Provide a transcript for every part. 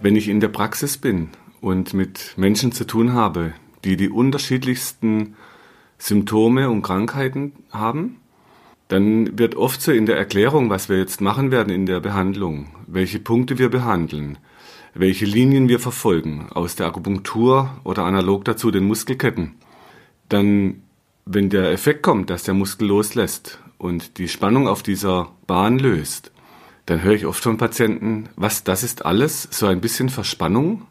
Wenn ich in der Praxis bin und mit Menschen zu tun habe, die die unterschiedlichsten Symptome und Krankheiten haben, dann wird oft so in der Erklärung, was wir jetzt machen werden in der Behandlung, welche Punkte wir behandeln, welche Linien wir verfolgen, aus der Akupunktur oder analog dazu den Muskelketten, dann, wenn der Effekt kommt, dass der Muskel loslässt und die Spannung auf dieser Bahn löst, dann höre ich oft von Patienten, was, das ist alles, so ein bisschen Verspannung.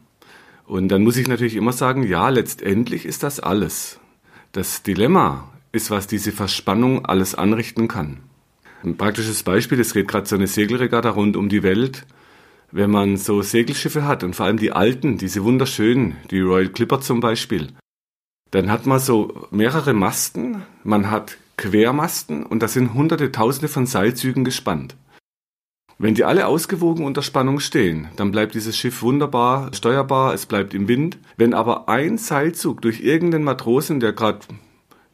Und dann muss ich natürlich immer sagen, ja, letztendlich ist das alles. Das Dilemma ist, was diese Verspannung alles anrichten kann. Ein praktisches Beispiel, es geht gerade so eine Segelregatta rund um die Welt. Wenn man so Segelschiffe hat und vor allem die alten, diese wunderschönen, die Royal Clipper zum Beispiel, dann hat man so mehrere Masten, man hat Quermasten und da sind hunderte, tausende von Seilzügen gespannt. Wenn die alle ausgewogen unter Spannung stehen, dann bleibt dieses Schiff wunderbar steuerbar, es bleibt im Wind. Wenn aber ein Seilzug durch irgendeinen Matrosen, der gerade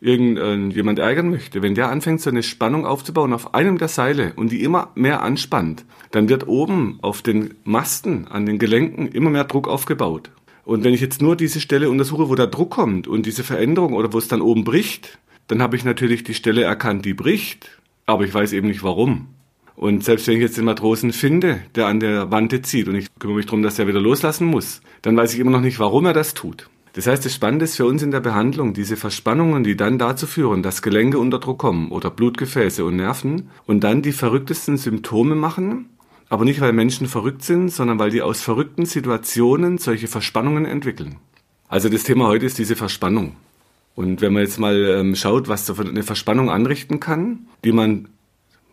irgendjemand ärgern möchte, wenn der anfängt, so eine Spannung aufzubauen auf einem der Seile und die immer mehr anspannt, dann wird oben auf den Masten, an den Gelenken immer mehr Druck aufgebaut. Und wenn ich jetzt nur diese Stelle untersuche, wo der Druck kommt und diese Veränderung oder wo es dann oben bricht, dann habe ich natürlich die Stelle erkannt, die bricht, aber ich weiß eben nicht warum. Und selbst wenn ich jetzt den Matrosen finde, der an der Wante zieht und ich kümmere mich darum, dass er wieder loslassen muss, dann weiß ich immer noch nicht, warum er das tut. Das heißt, das Spannende ist für uns in der Behandlung, diese Verspannungen, die dann dazu führen, dass Gelenke unter Druck kommen oder Blutgefäße und Nerven und dann die verrücktesten Symptome machen, aber nicht weil Menschen verrückt sind, sondern weil die aus verrückten Situationen solche Verspannungen entwickeln. Also das Thema heute ist diese Verspannung. Und wenn man jetzt mal ähm, schaut, was so eine Verspannung anrichten kann, die man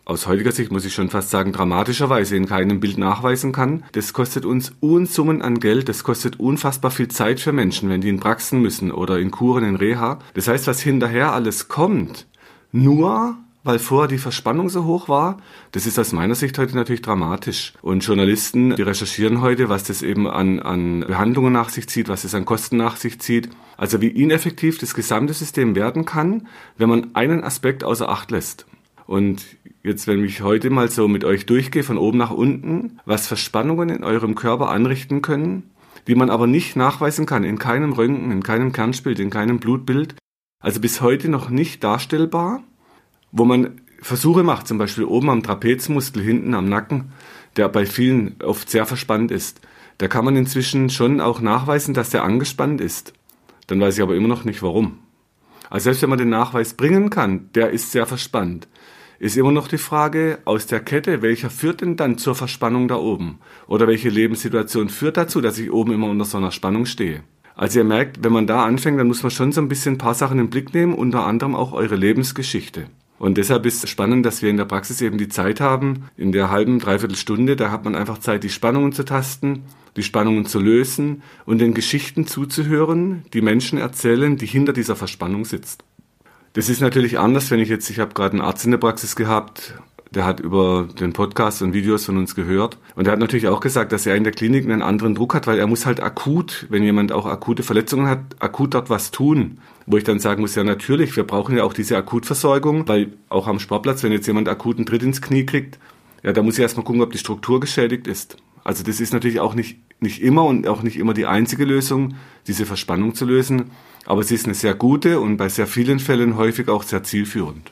aus heutiger Sicht muss ich schon fast sagen, dramatischerweise in keinem Bild nachweisen kann. Das kostet uns Unsummen an Geld, das kostet unfassbar viel Zeit für Menschen, wenn die in Praxen müssen oder in Kuren, in Reha. Das heißt, was hinterher alles kommt, nur weil vorher die Verspannung so hoch war, das ist aus meiner Sicht heute natürlich dramatisch. Und Journalisten, die recherchieren heute, was das eben an, an Behandlungen nach sich zieht, was es an Kosten nach sich zieht. Also wie ineffektiv das gesamte System werden kann, wenn man einen Aspekt außer Acht lässt. Und jetzt, wenn ich heute mal so mit euch durchgehe, von oben nach unten, was Verspannungen in eurem Körper anrichten können, die man aber nicht nachweisen kann, in keinem Röntgen, in keinem Kernspiel, in keinem Blutbild, also bis heute noch nicht darstellbar, wo man Versuche macht, zum Beispiel oben am Trapezmuskel, hinten am Nacken, der bei vielen oft sehr verspannt ist. Da kann man inzwischen schon auch nachweisen, dass der angespannt ist. Dann weiß ich aber immer noch nicht warum. Also selbst wenn man den Nachweis bringen kann, der ist sehr verspannt, ist immer noch die Frage aus der Kette, welcher führt denn dann zur Verspannung da oben? Oder welche Lebenssituation führt dazu, dass ich oben immer unter so einer Spannung stehe? Also ihr merkt, wenn man da anfängt, dann muss man schon so ein bisschen ein paar Sachen im Blick nehmen, unter anderem auch eure Lebensgeschichte. Und deshalb ist es spannend, dass wir in der Praxis eben die Zeit haben, in der halben, dreiviertel Stunde, da hat man einfach Zeit, die Spannungen zu tasten, die Spannungen zu lösen und den Geschichten zuzuhören, die Menschen erzählen, die hinter dieser Verspannung sitzt. Das ist natürlich anders, wenn ich jetzt, ich habe gerade einen Arzt in der Praxis gehabt, der hat über den Podcast und Videos von uns gehört. Und er hat natürlich auch gesagt, dass er in der Klinik einen anderen Druck hat, weil er muss halt akut, wenn jemand auch akute Verletzungen hat, akut dort was tun. Wo ich dann sagen muss, ja natürlich, wir brauchen ja auch diese Akutversorgung, weil auch am Sportplatz, wenn jetzt jemand akuten Tritt ins Knie kriegt, ja, da muss ich erstmal gucken, ob die Struktur geschädigt ist. Also das ist natürlich auch nicht, nicht immer und auch nicht immer die einzige Lösung, diese Verspannung zu lösen. Aber sie ist eine sehr gute und bei sehr vielen Fällen häufig auch sehr zielführend.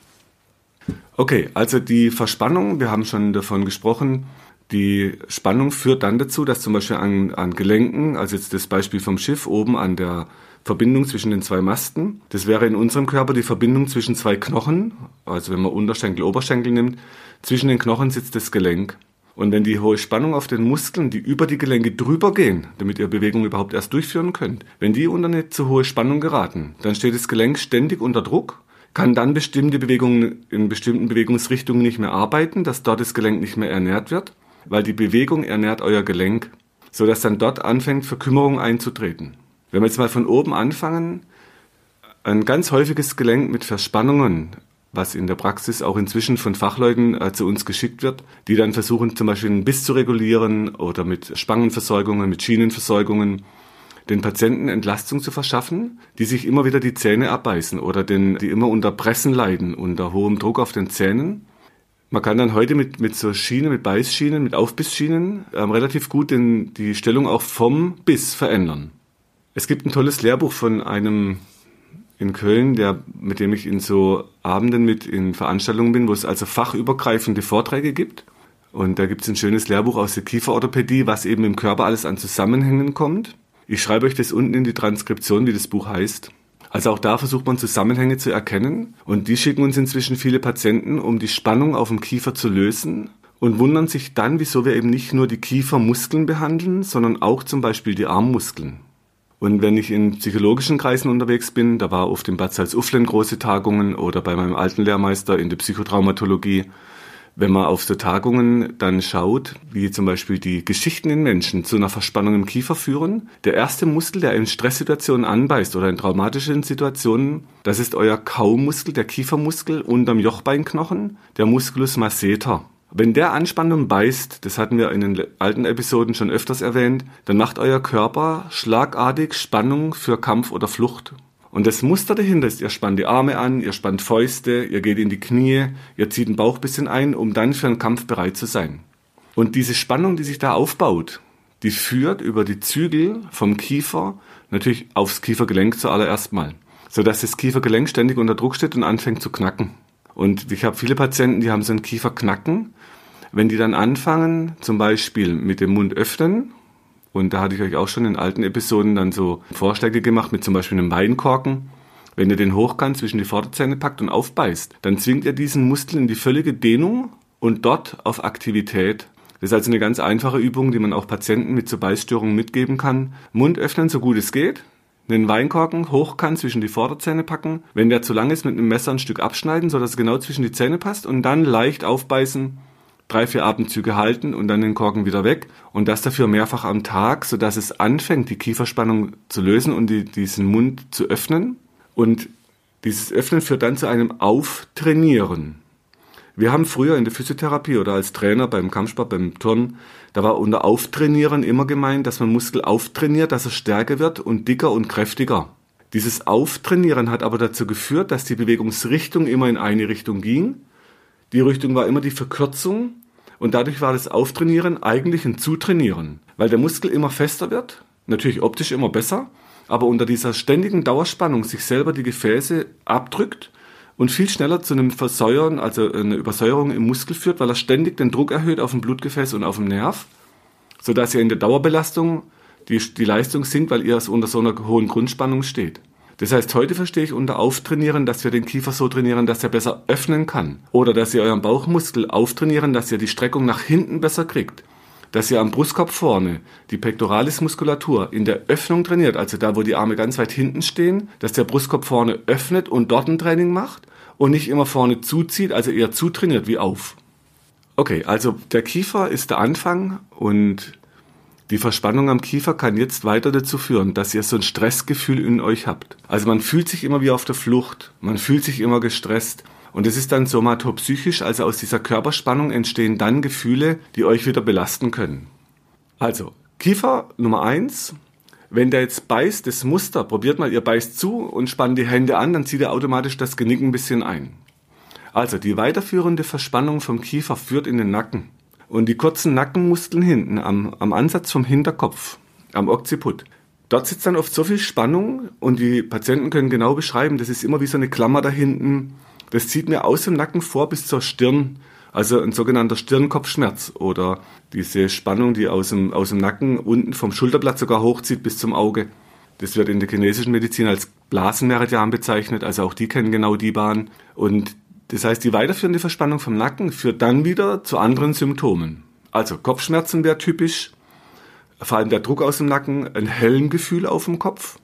Okay, also die Verspannung, wir haben schon davon gesprochen, die Spannung führt dann dazu, dass zum Beispiel an, an Gelenken, also jetzt das Beispiel vom Schiff oben an der Verbindung zwischen den zwei Masten, das wäre in unserem Körper die Verbindung zwischen zwei Knochen, also wenn man Unterschenkel, Oberschenkel nimmt, zwischen den Knochen sitzt das Gelenk. Und wenn die hohe Spannung auf den Muskeln, die über die Gelenke drüber gehen, damit ihr Bewegung überhaupt erst durchführen könnt, wenn die unter eine zu hohe Spannung geraten, dann steht das Gelenk ständig unter Druck, kann dann bestimmte Bewegungen in bestimmten Bewegungsrichtungen nicht mehr arbeiten, dass dort das Gelenk nicht mehr ernährt wird, weil die Bewegung ernährt euer Gelenk. sodass dann dort anfängt, Verkümmerung einzutreten. Wenn wir jetzt mal von oben anfangen, ein ganz häufiges Gelenk mit Verspannungen, was in der Praxis auch inzwischen von Fachleuten äh, zu uns geschickt wird, die dann versuchen zum Beispiel einen Biss zu regulieren oder mit Spangenversorgungen, mit Schienenversorgungen den Patienten Entlastung zu verschaffen, die sich immer wieder die Zähne abbeißen oder den, die immer unter Pressen leiden, unter hohem Druck auf den Zähnen. Man kann dann heute mit, mit so Schienen, mit Beißschienen, mit Aufbissschienen ähm, relativ gut den, die Stellung auch vom Biss verändern. Es gibt ein tolles Lehrbuch von einem in Köln, der, mit dem ich in so Abenden mit in Veranstaltungen bin, wo es also fachübergreifende Vorträge gibt. Und da gibt es ein schönes Lehrbuch aus der Kieferorthopädie, was eben im Körper alles an Zusammenhängen kommt. Ich schreibe euch das unten in die Transkription, wie das Buch heißt. Also auch da versucht man Zusammenhänge zu erkennen. Und die schicken uns inzwischen viele Patienten, um die Spannung auf dem Kiefer zu lösen und wundern sich dann, wieso wir eben nicht nur die Kiefermuskeln behandeln, sondern auch zum Beispiel die Armmuskeln. Und wenn ich in psychologischen Kreisen unterwegs bin, da war oft im Bad Salzuflen große Tagungen oder bei meinem alten Lehrmeister in der Psychotraumatologie, wenn man auf so Tagungen dann schaut, wie zum Beispiel die Geschichten in Menschen zu einer Verspannung im Kiefer führen, der erste Muskel, der in Stresssituationen anbeißt oder in traumatischen Situationen, das ist euer Kaumuskel, der Kiefermuskel unterm Jochbeinknochen, der Musculus masseter. Wenn der Anspannung beißt, das hatten wir in den alten Episoden schon öfters erwähnt, dann macht euer Körper schlagartig Spannung für Kampf oder Flucht. Und das Muster dahinter ist, ihr spannt die Arme an, ihr spannt Fäuste, ihr geht in die Knie, ihr zieht den Bauch bisschen ein, um dann für einen Kampf bereit zu sein. Und diese Spannung, die sich da aufbaut, die führt über die Zügel vom Kiefer natürlich aufs Kiefergelenk zuallererst mal, sodass das Kiefergelenk ständig unter Druck steht und anfängt zu knacken. Und ich habe viele Patienten, die haben so einen Kieferknacken wenn die dann anfangen, zum Beispiel mit dem Mund öffnen, und da hatte ich euch auch schon in alten Episoden dann so Vorschläge gemacht mit zum Beispiel einem Weinkorken, wenn ihr den hochkant zwischen die Vorderzähne packt und aufbeißt, dann zwingt ihr diesen Muskel in die völlige Dehnung und dort auf Aktivität. Das ist also eine ganz einfache Übung, die man auch Patienten mit so Beißstörungen mitgeben kann. Mund öffnen, so gut es geht. Einen Weinkorken hochkant zwischen die Vorderzähne packen. Wenn der zu lang ist, mit einem Messer ein Stück abschneiden, sodass es genau zwischen die Zähne passt und dann leicht aufbeißen drei, vier Atemzüge halten und dann den Korken wieder weg. Und das dafür mehrfach am Tag, sodass es anfängt, die Kieferspannung zu lösen und die, diesen Mund zu öffnen. Und dieses Öffnen führt dann zu einem Auftrainieren. Wir haben früher in der Physiotherapie oder als Trainer beim Kampfsport, beim Turnen, da war unter Auftrainieren immer gemeint, dass man Muskel auftrainiert, dass er stärker wird und dicker und kräftiger. Dieses Auftrainieren hat aber dazu geführt, dass die Bewegungsrichtung immer in eine Richtung ging. Die Richtung war immer die Verkürzung und dadurch war das Auftrainieren eigentlich ein Zutrainieren, weil der Muskel immer fester wird, natürlich optisch immer besser, aber unter dieser ständigen Dauerspannung sich selber die Gefäße abdrückt und viel schneller zu einem Versäuern, also eine Übersäuerung im Muskel führt, weil er ständig den Druck erhöht auf dem Blutgefäß und auf dem Nerv, sodass ihr in der Dauerbelastung die, die Leistung sinkt, weil ihr unter so einer hohen Grundspannung steht. Das heißt, heute verstehe ich unter Auftrainieren, dass wir den Kiefer so trainieren, dass er besser öffnen kann. Oder dass ihr euren Bauchmuskel auftrainieren, dass ihr die Streckung nach hinten besser kriegt. Dass ihr am Brustkorb vorne die Pectoralismuskulatur in der Öffnung trainiert, also da, wo die Arme ganz weit hinten stehen, dass der Brustkorb vorne öffnet und dort ein Training macht und nicht immer vorne zuzieht, also eher zutrainiert wie auf. Okay, also der Kiefer ist der Anfang und die Verspannung am Kiefer kann jetzt weiter dazu führen, dass ihr so ein Stressgefühl in euch habt. Also man fühlt sich immer wie auf der Flucht, man fühlt sich immer gestresst. Und es ist dann somatopsychisch, also aus dieser Körperspannung entstehen dann Gefühle, die euch wieder belasten können. Also, Kiefer Nummer eins. Wenn der jetzt beißt, das Muster, probiert mal, ihr beißt zu und spannt die Hände an, dann zieht er automatisch das Genick ein bisschen ein. Also, die weiterführende Verspannung vom Kiefer führt in den Nacken. Und die kurzen Nackenmuskeln hinten am, am Ansatz vom Hinterkopf, am Occiput, dort sitzt dann oft so viel Spannung und die Patienten können genau beschreiben, das ist immer wie so eine Klammer da hinten. Das zieht mir aus dem Nacken vor bis zur Stirn, also ein sogenannter Stirnkopfschmerz oder diese Spannung, die aus dem, aus dem Nacken unten vom Schulterblatt sogar hochzieht bis zum Auge. Das wird in der chinesischen Medizin als Blasenmeridian bezeichnet, also auch die kennen genau die Bahn. Und das heißt, die weiterführende Verspannung vom Nacken führt dann wieder zu anderen Symptomen. Also Kopfschmerzen wäre typisch, vor allem der Druck aus dem Nacken, ein Helmgefühl auf dem Kopf.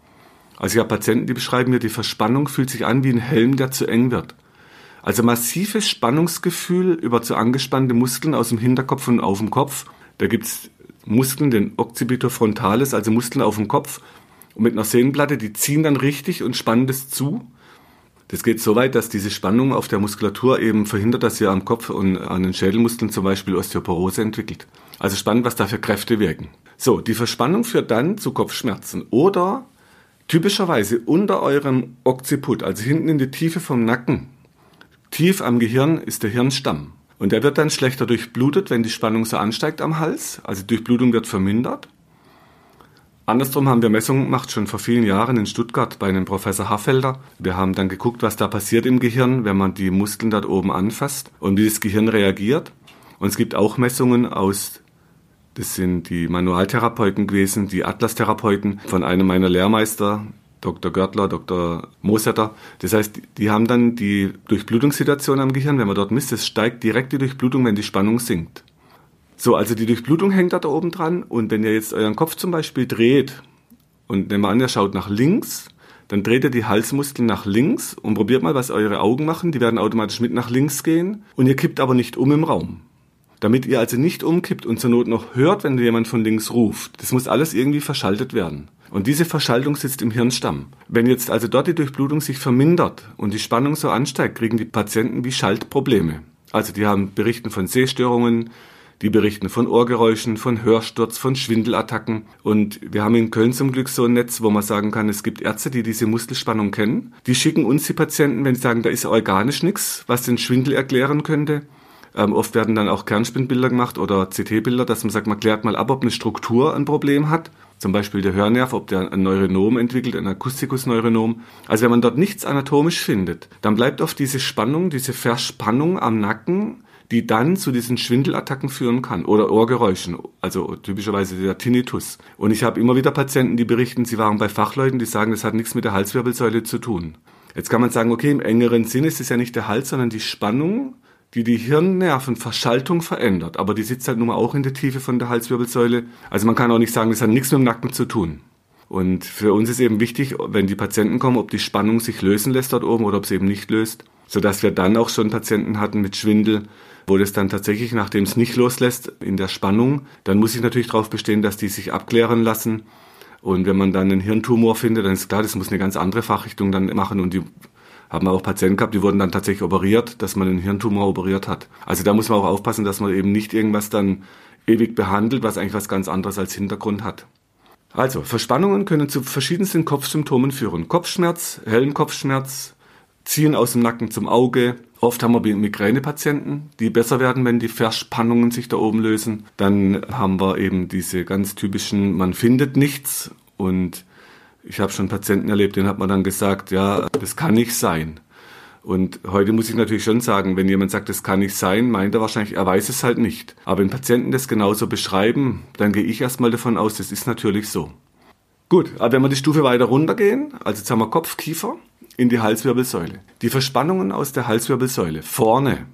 Also ich habe Patienten, die beschreiben mir, die Verspannung fühlt sich an wie ein Helm, der zu eng wird. Also massives Spannungsgefühl über zu angespannte Muskeln aus dem Hinterkopf und auf dem Kopf. Da gibt's Muskeln, den Occipitor frontalis, also Muskeln auf dem Kopf und mit einer Sehnenplatte, die ziehen dann richtig und spannen das zu. Das geht so weit, dass diese Spannung auf der Muskulatur eben verhindert, dass ihr am Kopf und an den Schädelmuskeln zum Beispiel Osteoporose entwickelt. Also spannend, was da für Kräfte wirken. So, die Verspannung führt dann zu Kopfschmerzen oder typischerweise unter eurem Occiput, also hinten in die Tiefe vom Nacken. Tief am Gehirn ist der Hirnstamm. Und der wird dann schlechter durchblutet, wenn die Spannung so ansteigt am Hals. Also Durchblutung wird vermindert. Andersrum haben wir Messungen gemacht, schon vor vielen Jahren in Stuttgart bei einem Professor Haffelder. Wir haben dann geguckt, was da passiert im Gehirn, wenn man die Muskeln dort oben anfasst und wie das Gehirn reagiert. Und es gibt auch Messungen aus, das sind die Manualtherapeuten gewesen, die Atlas-Therapeuten von einem meiner Lehrmeister, Dr. Görtler, Dr. Mosetter. Das heißt, die haben dann die Durchblutungssituation am Gehirn, wenn man dort misst, es steigt direkt die Durchblutung, wenn die Spannung sinkt. So, also die Durchblutung hängt da, oben dran und wenn ihr jetzt euren Kopf zum Beispiel dreht und nehmen wir an, ihr schaut nach links, dann dreht ihr die Halsmuskeln nach links und probiert mal, was eure Augen machen. Die werden automatisch mit nach links gehen und ihr kippt aber nicht um im Raum. Damit ihr also nicht umkippt und zur Not noch hört, wenn jemand von links ruft. Das muss alles irgendwie verschaltet werden. Und diese Verschaltung sitzt im Hirnstamm. Wenn jetzt also dort die Durchblutung sich vermindert und die Spannung so ansteigt, kriegen die Patienten wie Schaltprobleme. Also die haben berichten von Sehstörungen, die berichten von Ohrgeräuschen, von Hörsturz, von Schwindelattacken. Und wir haben in Köln zum Glück so ein Netz, wo man sagen kann, es gibt Ärzte, die diese Muskelspannung kennen. Die schicken uns die Patienten, wenn sie sagen, da ist organisch nichts, was den Schwindel erklären könnte. Ähm, oft werden dann auch Kernspinbilder gemacht oder CT-Bilder, dass man sagt, man klärt mal ab, ob eine Struktur ein Problem hat. Zum Beispiel der Hörnerv, ob der ein Neuronom entwickelt, ein Akustikusneuronom. Also wenn man dort nichts anatomisch findet, dann bleibt oft diese Spannung, diese Verspannung am Nacken die dann zu diesen Schwindelattacken führen kann oder Ohrgeräuschen, also typischerweise der Tinnitus. Und ich habe immer wieder Patienten, die berichten, sie waren bei Fachleuten, die sagen, das hat nichts mit der Halswirbelsäule zu tun. Jetzt kann man sagen, okay, im engeren Sinn ist es ja nicht der Hals, sondern die Spannung, die die Hirnnervenverschaltung verändert. Aber die sitzt halt nun mal auch in der Tiefe von der Halswirbelsäule. Also man kann auch nicht sagen, das hat nichts mit dem Nacken zu tun. Und für uns ist eben wichtig, wenn die Patienten kommen, ob die Spannung sich lösen lässt dort oben oder ob sie eben nicht löst, sodass wir dann auch schon Patienten hatten mit Schwindel, wo das dann tatsächlich, nachdem es nicht loslässt, in der Spannung, dann muss ich natürlich darauf bestehen, dass die sich abklären lassen. Und wenn man dann einen Hirntumor findet, dann ist klar, das muss eine ganz andere Fachrichtung dann machen. Und die haben wir auch Patienten gehabt, die wurden dann tatsächlich operiert, dass man einen Hirntumor operiert hat. Also da muss man auch aufpassen, dass man eben nicht irgendwas dann ewig behandelt, was eigentlich was ganz anderes als Hintergrund hat. Also, Verspannungen können zu verschiedensten Kopfsymptomen führen. Kopfschmerz, hellen Kopfschmerz, Ziehen aus dem Nacken zum Auge, Oft haben wir Migränepatienten, die besser werden, wenn die Verspannungen sich da oben lösen. Dann haben wir eben diese ganz typischen, man findet nichts. Und ich habe schon Patienten erlebt, denen hat man dann gesagt, ja, das kann nicht sein. Und heute muss ich natürlich schon sagen, wenn jemand sagt, das kann nicht sein, meint er wahrscheinlich, er weiß es halt nicht. Aber wenn Patienten das genauso beschreiben, dann gehe ich erstmal davon aus, das ist natürlich so. Gut, aber wenn wir die Stufe weiter runtergehen, also jetzt haben wir Kopf, Kiefer, in die Halswirbelsäule. Die Verspannungen aus der Halswirbelsäule vorne,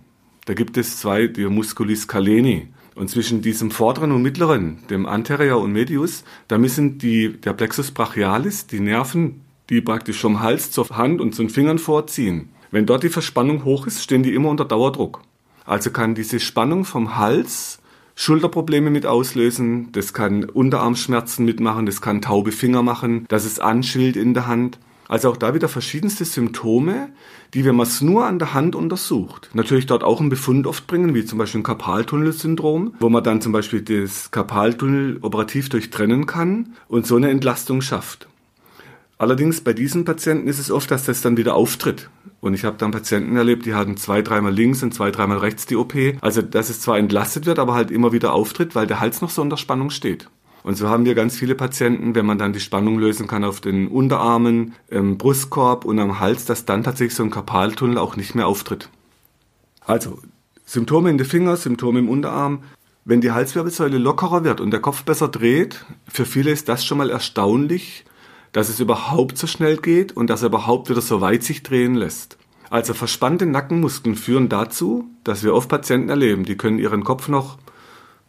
da gibt es zwei, die Musculis caleni. Und zwischen diesem vorderen und mittleren, dem Anterior und Medius, da müssen die, der Plexus brachialis, die Nerven, die praktisch vom Hals zur Hand und zu den Fingern vorziehen. Wenn dort die Verspannung hoch ist, stehen die immer unter Dauerdruck. Also kann diese Spannung vom Hals Schulterprobleme mit auslösen, das kann Unterarmschmerzen mitmachen, das kann taube Finger machen, das ist anschwillt in der Hand. Also auch da wieder verschiedenste Symptome, die, wenn man es nur an der Hand untersucht, natürlich dort auch einen Befund oft bringen, wie zum Beispiel ein Karpaltunnelsyndrom, wo man dann zum Beispiel das Karpaltunnel operativ durchtrennen kann und so eine Entlastung schafft. Allerdings bei diesen Patienten ist es oft, dass das dann wieder auftritt. Und ich habe dann Patienten erlebt, die hatten zwei, dreimal links und zwei, dreimal rechts die OP. Also dass es zwar entlastet wird, aber halt immer wieder auftritt, weil der Hals noch so unter Spannung steht. Und so haben wir ganz viele Patienten, wenn man dann die Spannung lösen kann auf den Unterarmen, im Brustkorb und am Hals, dass dann tatsächlich so ein Karpaltunnel auch nicht mehr auftritt. Also Symptome in den Finger, Symptome im Unterarm. Wenn die Halswirbelsäule lockerer wird und der Kopf besser dreht, für viele ist das schon mal erstaunlich, dass es überhaupt so schnell geht und dass er überhaupt wieder so weit sich drehen lässt. Also verspannte Nackenmuskeln führen dazu, dass wir oft Patienten erleben, die können ihren Kopf noch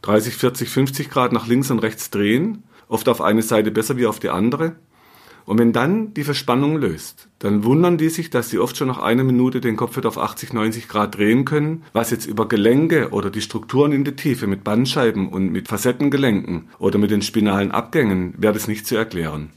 30, 40, 50 Grad nach links und rechts drehen, oft auf eine Seite besser wie auf die andere. Und wenn dann die Verspannung löst, dann wundern die sich, dass sie oft schon nach einer Minute den Kopf wieder auf 80, 90 Grad drehen können, was jetzt über Gelenke oder die Strukturen in der Tiefe mit Bandscheiben und mit Facettengelenken oder mit den spinalen Abgängen wäre das nicht zu erklären.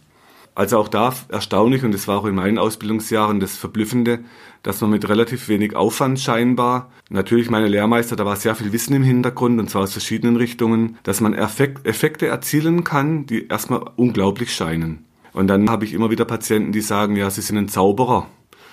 Also auch da erstaunlich, und das war auch in meinen Ausbildungsjahren das Verblüffende, dass man mit relativ wenig Aufwand scheinbar, natürlich meine Lehrmeister, da war sehr viel Wissen im Hintergrund, und zwar aus verschiedenen Richtungen, dass man Effekte erzielen kann, die erstmal unglaublich scheinen. Und dann habe ich immer wieder Patienten, die sagen, ja, sie sind ein Zauberer.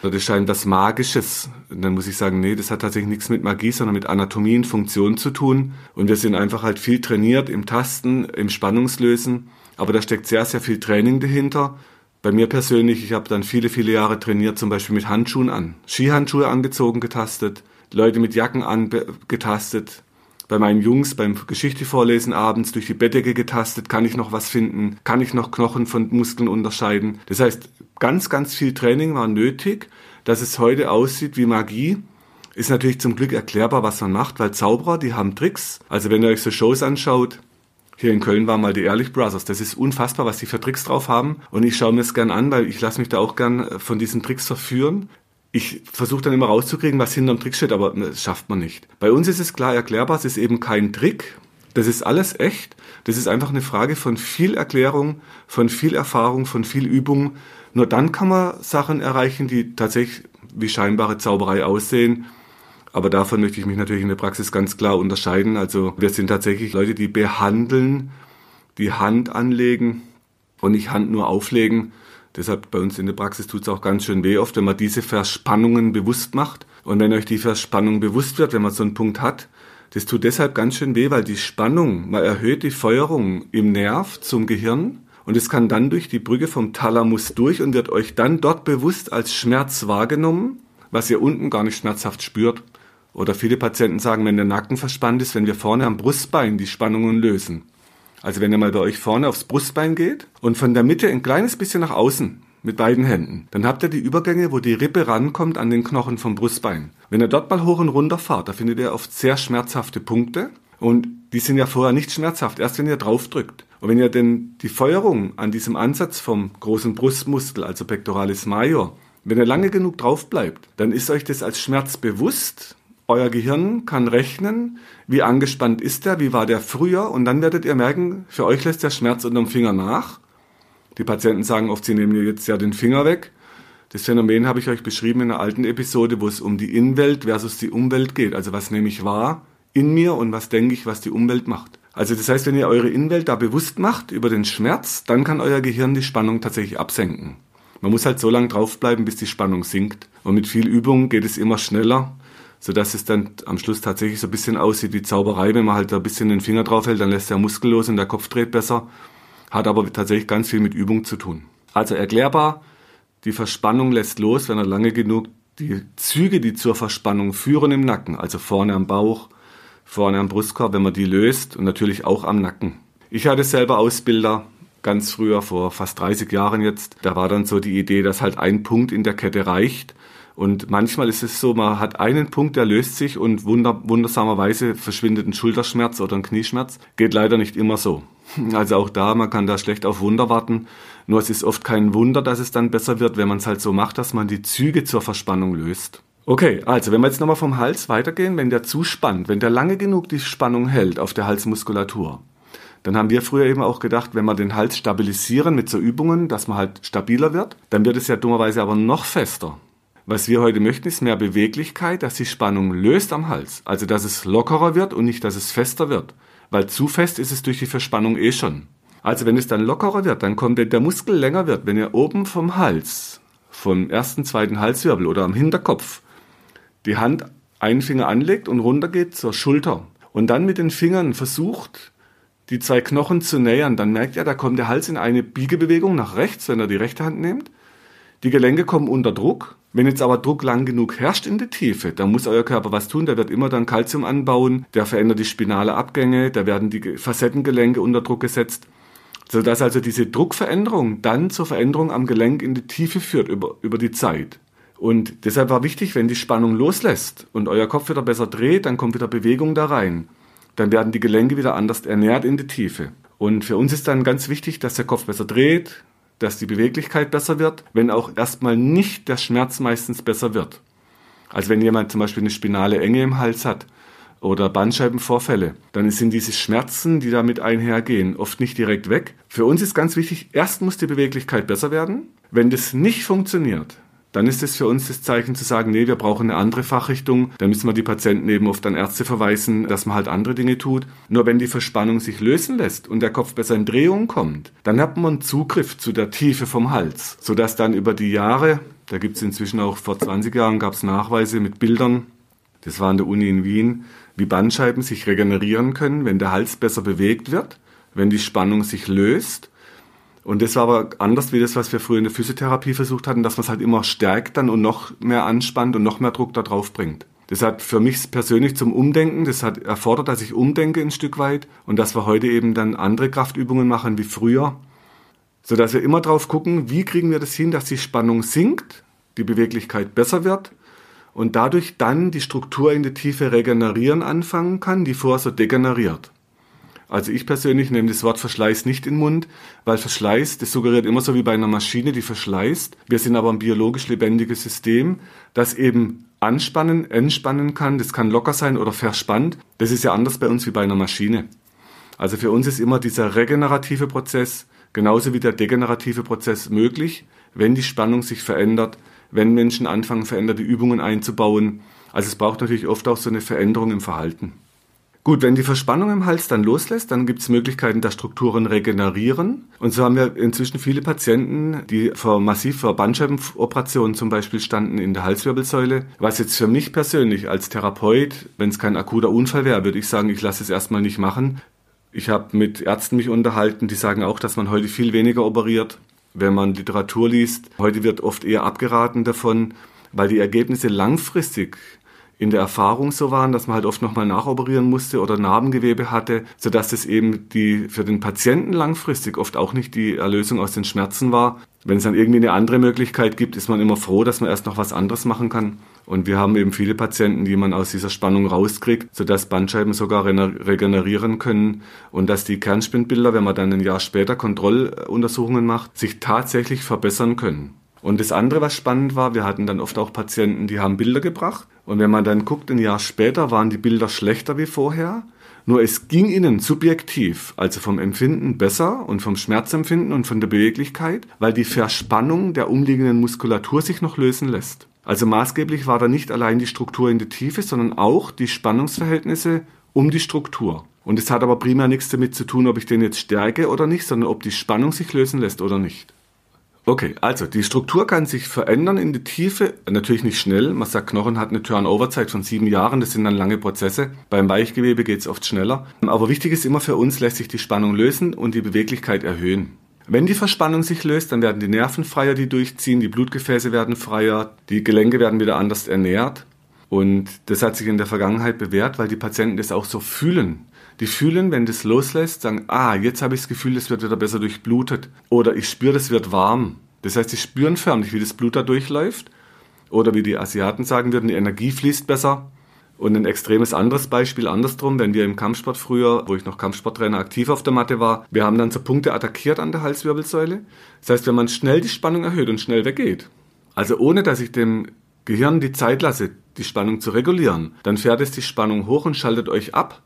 Oder das scheint was Magisches. Und dann muss ich sagen, nee, das hat tatsächlich nichts mit Magie, sondern mit Anatomie und Funktion zu tun. Und wir sind einfach halt viel trainiert im Tasten, im Spannungslösen. Aber da steckt sehr, sehr viel Training dahinter. Bei mir persönlich, ich habe dann viele, viele Jahre trainiert, zum Beispiel mit Handschuhen an. Skihandschuhe angezogen, getastet, Leute mit Jacken angetastet. Bei meinen Jungs beim Geschichte vorlesen abends durch die Bettdecke getastet, kann ich noch was finden, kann ich noch Knochen von Muskeln unterscheiden. Das heißt, ganz, ganz viel Training war nötig, dass es heute aussieht wie Magie. Ist natürlich zum Glück erklärbar, was man macht, weil Zauberer, die haben Tricks. Also wenn ihr euch so Shows anschaut, hier in Köln waren mal die Ehrlich Brothers. Das ist unfassbar, was die für Tricks drauf haben. Und ich schaue mir es gern an, weil ich lasse mich da auch gern äh, von diesen Tricks verführen. Ich versuche dann immer rauszukriegen, was hinterm Trick steht, aber das schafft man nicht. Bei uns ist es klar erklärbar, es ist eben kein Trick. Das ist alles echt. Das ist einfach eine Frage von viel Erklärung, von viel Erfahrung, von viel Übung. Nur dann kann man Sachen erreichen, die tatsächlich wie scheinbare Zauberei aussehen aber davon möchte ich mich natürlich in der Praxis ganz klar unterscheiden. Also wir sind tatsächlich Leute, die behandeln, die Hand anlegen und nicht Hand nur auflegen. Deshalb bei uns in der Praxis tut es auch ganz schön weh oft, wenn man diese Verspannungen bewusst macht. Und wenn euch die Verspannung bewusst wird, wenn man so einen Punkt hat, das tut deshalb ganz schön weh, weil die Spannung, man erhöht die Feuerung im Nerv zum Gehirn und es kann dann durch die Brücke vom Thalamus durch und wird euch dann dort bewusst als Schmerz wahrgenommen, was ihr unten gar nicht schmerzhaft spürt. Oder viele Patienten sagen, wenn der Nacken verspannt ist, wenn wir vorne am Brustbein die Spannungen lösen. Also wenn ihr mal bei euch vorne aufs Brustbein geht und von der Mitte ein kleines bisschen nach außen mit beiden Händen, dann habt ihr die Übergänge, wo die Rippe rankommt an den Knochen vom Brustbein. Wenn ihr dort mal hoch und runter fahrt, da findet ihr oft sehr schmerzhafte Punkte und die sind ja vorher nicht schmerzhaft, erst wenn ihr drauf drückt. Und wenn ihr denn die Feuerung an diesem Ansatz vom großen Brustmuskel, also Pectoralis major, wenn ihr lange genug drauf bleibt, dann ist euch das als Schmerz bewusst euer Gehirn kann rechnen, wie angespannt ist der, wie war der früher und dann werdet ihr merken, für euch lässt der Schmerz unterm Finger nach. Die Patienten sagen oft, sie nehmen jetzt ja den Finger weg. Das Phänomen habe ich euch beschrieben in einer alten Episode, wo es um die Innenwelt versus die Umwelt geht. Also was nehme ich wahr in mir und was denke ich, was die Umwelt macht. Also das heißt, wenn ihr eure Innenwelt da bewusst macht über den Schmerz, dann kann euer Gehirn die Spannung tatsächlich absenken. Man muss halt so lange draufbleiben, bis die Spannung sinkt. Und mit viel Übung geht es immer schneller sodass es dann am Schluss tatsächlich so ein bisschen aussieht wie Zauberei. Wenn man halt da ein bisschen den Finger drauf hält, dann lässt der Muskel los und der Kopf dreht besser. Hat aber tatsächlich ganz viel mit Übung zu tun. Also erklärbar, die Verspannung lässt los, wenn er lange genug die Züge, die zur Verspannung führen im Nacken, also vorne am Bauch, vorne am Brustkorb, wenn man die löst und natürlich auch am Nacken. Ich hatte selber Ausbilder, ganz früher, vor fast 30 Jahren jetzt. Da war dann so die Idee, dass halt ein Punkt in der Kette reicht und manchmal ist es so, man hat einen Punkt, der löst sich und wunder, wundersamerweise verschwindet ein Schulterschmerz oder ein Knieschmerz. Geht leider nicht immer so. Also auch da, man kann da schlecht auf Wunder warten. Nur es ist oft kein Wunder, dass es dann besser wird, wenn man es halt so macht, dass man die Züge zur Verspannung löst. Okay, also wenn wir jetzt nochmal vom Hals weitergehen, wenn der zuspannt, wenn der lange genug die Spannung hält auf der Halsmuskulatur, dann haben wir früher eben auch gedacht, wenn wir den Hals stabilisieren mit so Übungen, dass man halt stabiler wird, dann wird es ja dummerweise aber noch fester. Was wir heute möchten, ist mehr Beweglichkeit, dass die Spannung löst am Hals. Also, dass es lockerer wird und nicht, dass es fester wird. Weil zu fest ist es durch die Verspannung eh schon. Also, wenn es dann lockerer wird, dann kommt, wenn der Muskel länger wird, wenn ihr oben vom Hals, vom ersten, zweiten Halswirbel oder am Hinterkopf die Hand einen Finger anlegt und runtergeht zur Schulter und dann mit den Fingern versucht, die zwei Knochen zu nähern, dann merkt ihr, da kommt der Hals in eine Biegebewegung nach rechts, wenn ihr die rechte Hand nehmt. Die Gelenke kommen unter Druck wenn jetzt aber Druck lang genug herrscht in der Tiefe, dann muss euer Körper was tun. Der wird immer dann Kalzium anbauen, der verändert die spinale Abgänge, da werden die Facettengelenke unter Druck gesetzt, sodass also diese Druckveränderung dann zur Veränderung am Gelenk in die Tiefe führt über, über die Zeit. Und deshalb war wichtig, wenn die Spannung loslässt und euer Kopf wieder besser dreht, dann kommt wieder Bewegung da rein. Dann werden die Gelenke wieder anders ernährt in die Tiefe. Und für uns ist dann ganz wichtig, dass der Kopf besser dreht, dass die Beweglichkeit besser wird, wenn auch erstmal nicht der Schmerz meistens besser wird. Also wenn jemand zum Beispiel eine spinale Enge im Hals hat oder Bandscheibenvorfälle, dann sind diese Schmerzen, die damit einhergehen, oft nicht direkt weg. Für uns ist ganz wichtig, erst muss die Beweglichkeit besser werden. Wenn das nicht funktioniert, dann ist es für uns das Zeichen zu sagen, nee, wir brauchen eine andere Fachrichtung. Dann müssen wir die Patienten eben oft an Ärzte verweisen, dass man halt andere Dinge tut. Nur wenn die Verspannung sich lösen lässt und der Kopf besser in Drehung kommt, dann hat man Zugriff zu der Tiefe vom Hals, sodass dann über die Jahre, da gibt es inzwischen auch vor 20 Jahren gab es Nachweise mit Bildern, das war an der Uni in Wien, wie Bandscheiben sich regenerieren können, wenn der Hals besser bewegt wird, wenn die Spannung sich löst und das war aber anders wie das, was wir früher in der Physiotherapie versucht hatten, dass man es halt immer stärkt dann und noch mehr anspannt und noch mehr Druck da drauf bringt. Das hat für mich persönlich zum Umdenken, das hat erfordert, dass ich umdenke ein Stück weit und dass wir heute eben dann andere Kraftübungen machen wie früher, so dass wir immer drauf gucken, wie kriegen wir das hin, dass die Spannung sinkt, die Beweglichkeit besser wird und dadurch dann die Struktur in der Tiefe regenerieren anfangen kann, die vorher so degeneriert. Also ich persönlich nehme das Wort Verschleiß nicht in den Mund, weil Verschleiß, das suggeriert immer so wie bei einer Maschine, die verschleißt. Wir sind aber ein biologisch lebendiges System, das eben anspannen, entspannen kann. Das kann locker sein oder verspannt. Das ist ja anders bei uns wie bei einer Maschine. Also für uns ist immer dieser regenerative Prozess genauso wie der degenerative Prozess möglich, wenn die Spannung sich verändert, wenn Menschen anfangen, veränderte Übungen einzubauen. Also es braucht natürlich oft auch so eine Veränderung im Verhalten. Gut, wenn die Verspannung im Hals dann loslässt, dann gibt es Möglichkeiten, dass Strukturen regenerieren. Und so haben wir inzwischen viele Patienten, die vor massiv vor Bandscheibenoperationen zum Beispiel standen in der Halswirbelsäule. Was jetzt für mich persönlich als Therapeut, wenn es kein akuter Unfall wäre, würde ich sagen, ich lasse es erstmal nicht machen. Ich habe mit Ärzten mich unterhalten, die sagen auch, dass man heute viel weniger operiert. Wenn man Literatur liest, heute wird oft eher abgeraten davon, weil die Ergebnisse langfristig in der Erfahrung so waren, dass man halt oft nochmal nachoperieren musste oder Narbengewebe hatte, sodass das eben die für den Patienten langfristig oft auch nicht die Erlösung aus den Schmerzen war. Wenn es dann irgendwie eine andere Möglichkeit gibt, ist man immer froh, dass man erst noch was anderes machen kann. Und wir haben eben viele Patienten, die man aus dieser Spannung rauskriegt, sodass Bandscheiben sogar regenerieren können und dass die Kernspinbilder, wenn man dann ein Jahr später Kontrolluntersuchungen macht, sich tatsächlich verbessern können. Und das andere, was spannend war, wir hatten dann oft auch Patienten, die haben Bilder gebracht. Und wenn man dann guckt, ein Jahr später waren die Bilder schlechter wie vorher. Nur es ging ihnen subjektiv, also vom Empfinden besser und vom Schmerzempfinden und von der Beweglichkeit, weil die Verspannung der umliegenden Muskulatur sich noch lösen lässt. Also maßgeblich war da nicht allein die Struktur in der Tiefe, sondern auch die Spannungsverhältnisse um die Struktur. Und es hat aber primär nichts damit zu tun, ob ich den jetzt stärke oder nicht, sondern ob die Spannung sich lösen lässt oder nicht. Okay, also die Struktur kann sich verändern in die Tiefe, natürlich nicht schnell. Man sagt, Knochen hat eine Turnover-Zeit von sieben Jahren, das sind dann lange Prozesse. Beim Weichgewebe geht es oft schneller. Aber wichtig ist immer für uns, lässt sich die Spannung lösen und die Beweglichkeit erhöhen. Wenn die Verspannung sich löst, dann werden die Nerven freier, die durchziehen, die Blutgefäße werden freier, die Gelenke werden wieder anders ernährt. Und das hat sich in der Vergangenheit bewährt, weil die Patienten das auch so fühlen. Die fühlen, wenn das loslässt, sagen, ah, jetzt habe ich das Gefühl, es wird wieder besser durchblutet. Oder ich spüre, es wird warm. Das heißt, sie spüren förmlich, wie das Blut da durchläuft. Oder wie die Asiaten sagen würden, die Energie fließt besser. Und ein extremes anderes Beispiel andersrum, wenn wir im Kampfsport früher, wo ich noch Kampfsporttrainer aktiv auf der Matte war, wir haben dann so Punkte attackiert an der Halswirbelsäule. Das heißt, wenn man schnell die Spannung erhöht und schnell weggeht, also ohne dass ich dem Gehirn die Zeit lasse, die Spannung zu regulieren, dann fährt es die Spannung hoch und schaltet euch ab.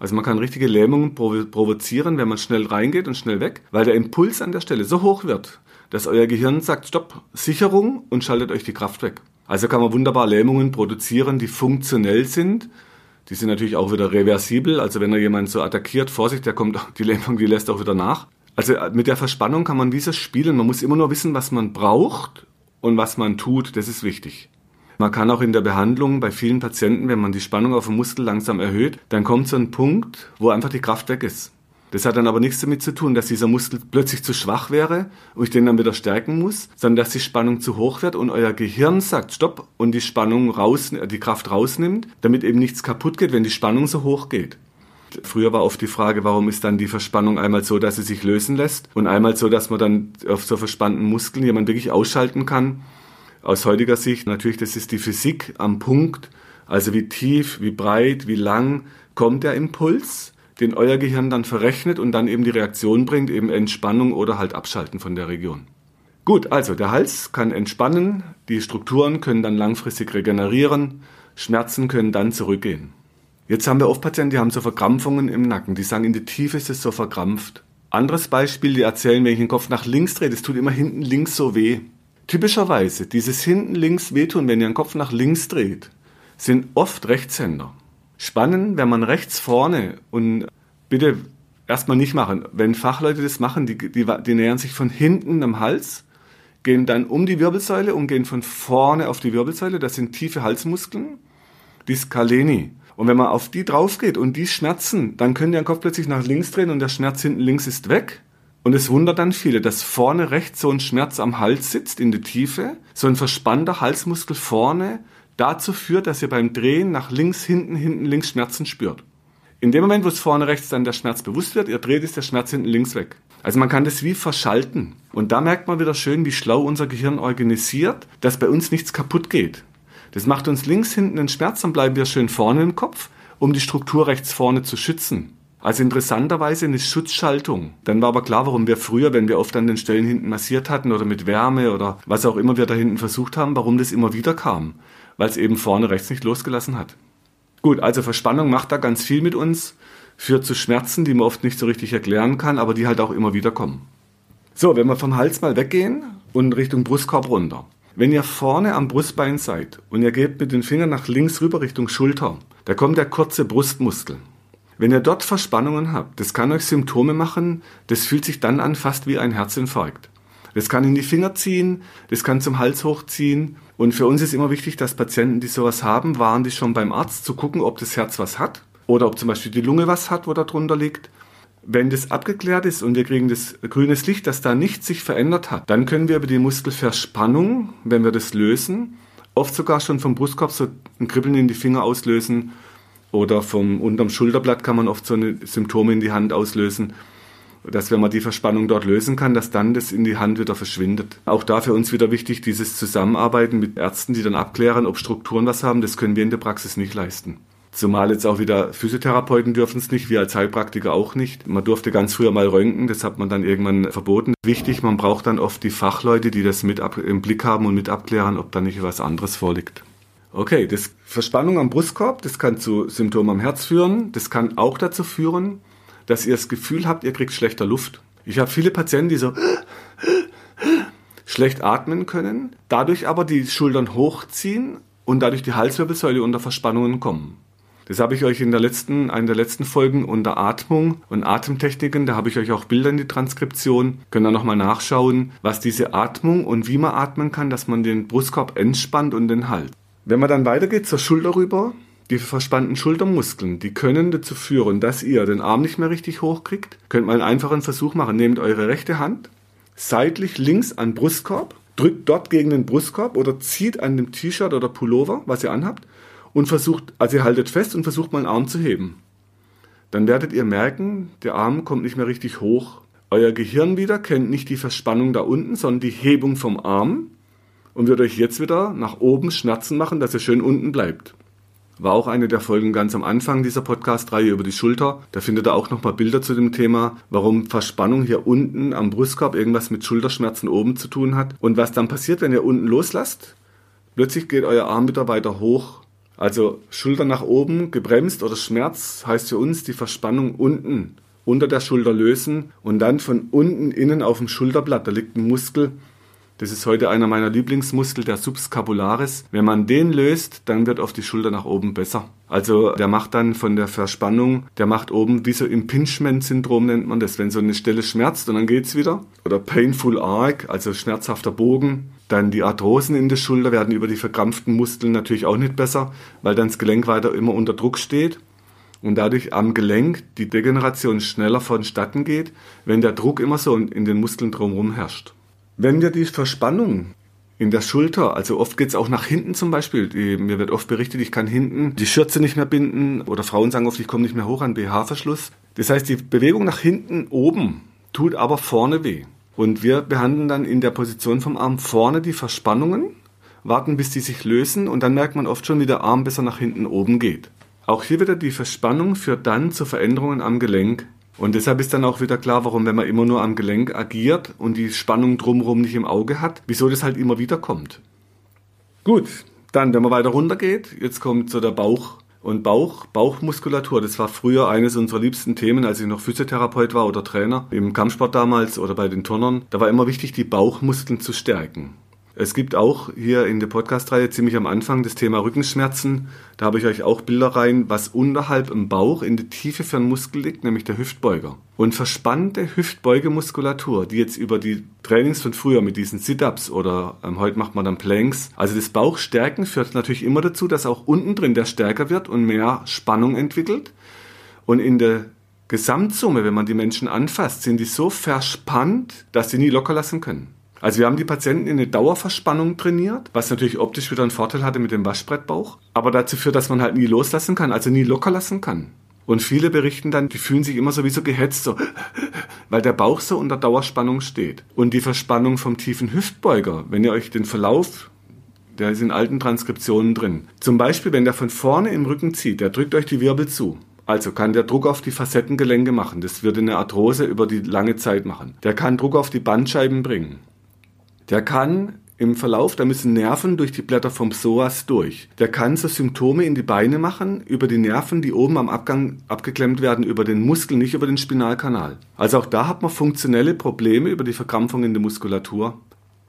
Also man kann richtige Lähmungen provozieren, wenn man schnell reingeht und schnell weg, weil der Impuls an der Stelle so hoch wird, dass euer Gehirn sagt, stopp, Sicherung und schaltet euch die Kraft weg. Also kann man wunderbar Lähmungen produzieren, die funktionell sind. Die sind natürlich auch wieder reversibel. Also wenn er jemand so attackiert, Vorsicht, der kommt, die Lähmung, die lässt auch wieder nach. Also mit der Verspannung kann man wie so spielen. Man muss immer nur wissen, was man braucht und was man tut. Das ist wichtig. Man kann auch in der Behandlung bei vielen Patienten, wenn man die Spannung auf dem Muskel langsam erhöht, dann kommt so ein Punkt, wo einfach die Kraft weg ist. Das hat dann aber nichts damit zu tun, dass dieser Muskel plötzlich zu schwach wäre und ich den dann wieder stärken muss, sondern dass die Spannung zu hoch wird und euer Gehirn sagt Stopp und die Spannung raus, die Kraft rausnimmt, damit eben nichts kaputt geht, wenn die Spannung so hoch geht. Früher war oft die Frage, warum ist dann die Verspannung einmal so, dass sie sich lösen lässt und einmal so, dass man dann auf so verspannten Muskeln jemand wirklich ausschalten kann aus heutiger Sicht natürlich, das ist die Physik am Punkt, also wie tief, wie breit, wie lang kommt der Impuls. den euer Gehirn dann verrechnet und dann eben die Reaktion bringt, eben Entspannung oder halt Abschalten von der Region. Gut, also der Hals kann entspannen, die Strukturen können dann langfristig regenerieren, Schmerzen können dann zurückgehen. Jetzt haben wir oft Patienten, die haben so Verkrampfungen im Nacken, die sagen, in der Tiefe ist es so verkrampft. Anderes Beispiel, die erzählen, wenn ich den Kopf nach links drehe, das tut immer hinten links so weh. Typischerweise, dieses hinten links wehtun, wenn ihr den Kopf nach links dreht, sind oft Rechtshänder. Spannend, wenn man rechts vorne und bitte erstmal nicht machen. Wenn Fachleute das machen, die, die, die nähern sich von hinten am Hals, gehen dann um die Wirbelsäule und gehen von vorne auf die Wirbelsäule. Das sind tiefe Halsmuskeln, die Scaleni. Und wenn man auf die drauf geht und die schmerzen, dann können die den Kopf plötzlich nach links drehen und der Schmerz hinten links ist weg. Und es wundert dann viele, dass vorne rechts so ein Schmerz am Hals sitzt, in der Tiefe, so ein verspannter Halsmuskel vorne dazu führt, dass ihr beim Drehen nach links, hinten, hinten, links Schmerzen spürt. In dem Moment, wo es vorne rechts dann der Schmerz bewusst wird, ihr dreht, ist der Schmerz hinten links weg. Also man kann das wie verschalten. Und da merkt man wieder schön, wie schlau unser Gehirn organisiert, dass bei uns nichts kaputt geht. Das macht uns links hinten einen Schmerz, dann bleiben wir schön vorne im Kopf, um die Struktur rechts vorne zu schützen. Also interessanterweise eine Schutzschaltung. Dann war aber klar, warum wir früher, wenn wir oft an den Stellen hinten massiert hatten oder mit Wärme oder was auch immer wir da hinten versucht haben, warum das immer wieder kam. Weil es eben vorne rechts nicht losgelassen hat. Gut, also Verspannung macht da ganz viel mit uns, führt zu Schmerzen, die man oft nicht so richtig erklären kann, aber die halt auch immer wieder kommen. So, wenn wir vom Hals mal weggehen und Richtung Brustkorb runter. Wenn ihr vorne am Brustbein seid und ihr geht mit den Fingern nach links rüber Richtung Schulter, da kommt der kurze Brustmuskel. Wenn ihr dort Verspannungen habt, das kann euch Symptome machen, das fühlt sich dann an fast wie ein Herzinfarkt. Das kann in die Finger ziehen, das kann zum Hals hochziehen. Und für uns ist immer wichtig, dass Patienten, die sowas haben, waren die schon beim Arzt zu gucken, ob das Herz was hat oder ob zum Beispiel die Lunge was hat, wo da drunter liegt. Wenn das abgeklärt ist und wir kriegen das grünes Licht, dass da nichts sich verändert hat, dann können wir über die Muskelverspannung, wenn wir das lösen, oft sogar schon vom Brustkorb so ein Kribbeln in die Finger auslösen oder vom unterm Schulterblatt kann man oft so eine Symptome in die Hand auslösen, dass wenn man die Verspannung dort lösen kann, dass dann das in die Hand wieder verschwindet. Auch da für uns wieder wichtig, dieses Zusammenarbeiten mit Ärzten, die dann abklären, ob Strukturen was haben, das können wir in der Praxis nicht leisten. Zumal jetzt auch wieder Physiotherapeuten dürfen es nicht, wir als Heilpraktiker auch nicht. Man durfte ganz früher mal röntgen, das hat man dann irgendwann verboten. Wichtig, man braucht dann oft die Fachleute, die das mit im Blick haben und mit abklären, ob da nicht was anderes vorliegt. Okay, das Verspannung am Brustkorb, das kann zu Symptomen am Herz führen. Das kann auch dazu führen, dass ihr das Gefühl habt, ihr kriegt schlechter Luft. Ich habe viele Patienten, die so schlecht atmen können, dadurch aber die Schultern hochziehen und dadurch die Halswirbelsäule unter Verspannungen kommen. Das habe ich euch in der letzten, einer der letzten Folgen unter Atmung und Atemtechniken, da habe ich euch auch Bilder in die Transkription, könnt ihr nochmal nachschauen, was diese Atmung und wie man atmen kann, dass man den Brustkorb entspannt und den Hals. Wenn man dann weitergeht zur Schulter rüber, die verspannten Schultermuskeln, die können dazu führen, dass ihr den Arm nicht mehr richtig hochkriegt. Könnt mal einen einfachen Versuch machen. Nehmt eure rechte Hand seitlich links an Brustkorb, drückt dort gegen den Brustkorb oder zieht an dem T-Shirt oder Pullover, was ihr anhabt, und versucht, also ihr haltet fest und versucht mal einen Arm zu heben. Dann werdet ihr merken, der Arm kommt nicht mehr richtig hoch. Euer Gehirn wieder kennt nicht die Verspannung da unten, sondern die Hebung vom Arm und wird euch jetzt wieder nach oben Schmerzen machen, dass ihr schön unten bleibt. War auch eine der Folgen ganz am Anfang dieser Podcast-Reihe über die Schulter. Da findet ihr auch nochmal Bilder zu dem Thema, warum Verspannung hier unten am Brustkorb irgendwas mit Schulterschmerzen oben zu tun hat. Und was dann passiert, wenn ihr unten loslasst. Plötzlich geht euer Arm wieder weiter hoch also Schulter nach oben, gebremst oder Schmerz heißt für uns die Verspannung unten unter der Schulter lösen und dann von unten innen auf dem Schulterblatt, da liegt ein Muskel, das ist heute einer meiner Lieblingsmuskel, der Subscapularis. Wenn man den löst, dann wird auf die Schulter nach oben besser. Also der macht dann von der Verspannung, der macht oben wie so Impingement-Syndrom nennt man das, wenn so eine Stelle schmerzt und dann geht's wieder. Oder Painful Arc, also schmerzhafter Bogen. Dann die Arthrosen in der Schulter werden über die verkrampften Muskeln natürlich auch nicht besser, weil dann das Gelenk weiter immer unter Druck steht und dadurch am Gelenk die Degeneration schneller vonstatten geht, wenn der Druck immer so in den Muskeln drumherum herrscht. Wenn wir die Verspannung in der Schulter, also oft geht's auch nach hinten zum Beispiel, mir wird oft berichtet, ich kann hinten die Schürze nicht mehr binden oder Frauen sagen oft, ich komme nicht mehr hoch an BH-Verschluss. Das heißt, die Bewegung nach hinten oben tut aber vorne weh. Und wir behandeln dann in der Position vom Arm vorne die Verspannungen, warten bis die sich lösen und dann merkt man oft schon, wie der Arm besser nach hinten oben geht. Auch hier wieder die Verspannung führt dann zu Veränderungen am Gelenk. Und deshalb ist dann auch wieder klar, warum, wenn man immer nur am Gelenk agiert und die Spannung drumherum nicht im Auge hat, wieso das halt immer wieder kommt. Gut, dann, wenn man weiter runter geht, jetzt kommt so der Bauch und Bauch, Bauchmuskulatur. Das war früher eines unserer liebsten Themen, als ich noch Physiotherapeut war oder Trainer im Kampfsport damals oder bei den Turnern. Da war immer wichtig, die Bauchmuskeln zu stärken. Es gibt auch hier in der Podcast-Reihe ziemlich am Anfang das Thema Rückenschmerzen. Da habe ich euch auch Bilder rein, was unterhalb im Bauch in der Tiefe für einen Muskel liegt, nämlich der Hüftbeuger. Und verspannte Hüftbeugemuskulatur, die jetzt über die Trainings von früher mit diesen Sit-Ups oder ähm, heute macht man dann Planks, also das Bauchstärken führt natürlich immer dazu, dass auch unten drin der stärker wird und mehr Spannung entwickelt. Und in der Gesamtsumme, wenn man die Menschen anfasst, sind die so verspannt, dass sie nie locker lassen können. Also wir haben die Patienten in eine Dauerverspannung trainiert, was natürlich optisch wieder einen Vorteil hatte mit dem Waschbrettbauch, aber dazu führt, dass man halt nie loslassen kann, also nie locker lassen kann. Und viele berichten dann, die fühlen sich immer sowieso gehetzt, so, weil der Bauch so unter Dauerspannung steht. Und die Verspannung vom tiefen Hüftbeuger, wenn ihr euch den Verlauf, der ist in alten Transkriptionen drin. Zum Beispiel, wenn der von vorne im Rücken zieht, der drückt euch die Wirbel zu. Also kann der Druck auf die Facettengelenke machen. Das würde eine Arthrose über die lange Zeit machen. Der kann Druck auf die Bandscheiben bringen. Der kann im Verlauf, da müssen Nerven durch die Blätter vom Psoas durch. Der kann so Symptome in die Beine machen über die Nerven, die oben am Abgang abgeklemmt werden, über den Muskel, nicht über den Spinalkanal. Also auch da hat man funktionelle Probleme über die Verkrampfung in der Muskulatur.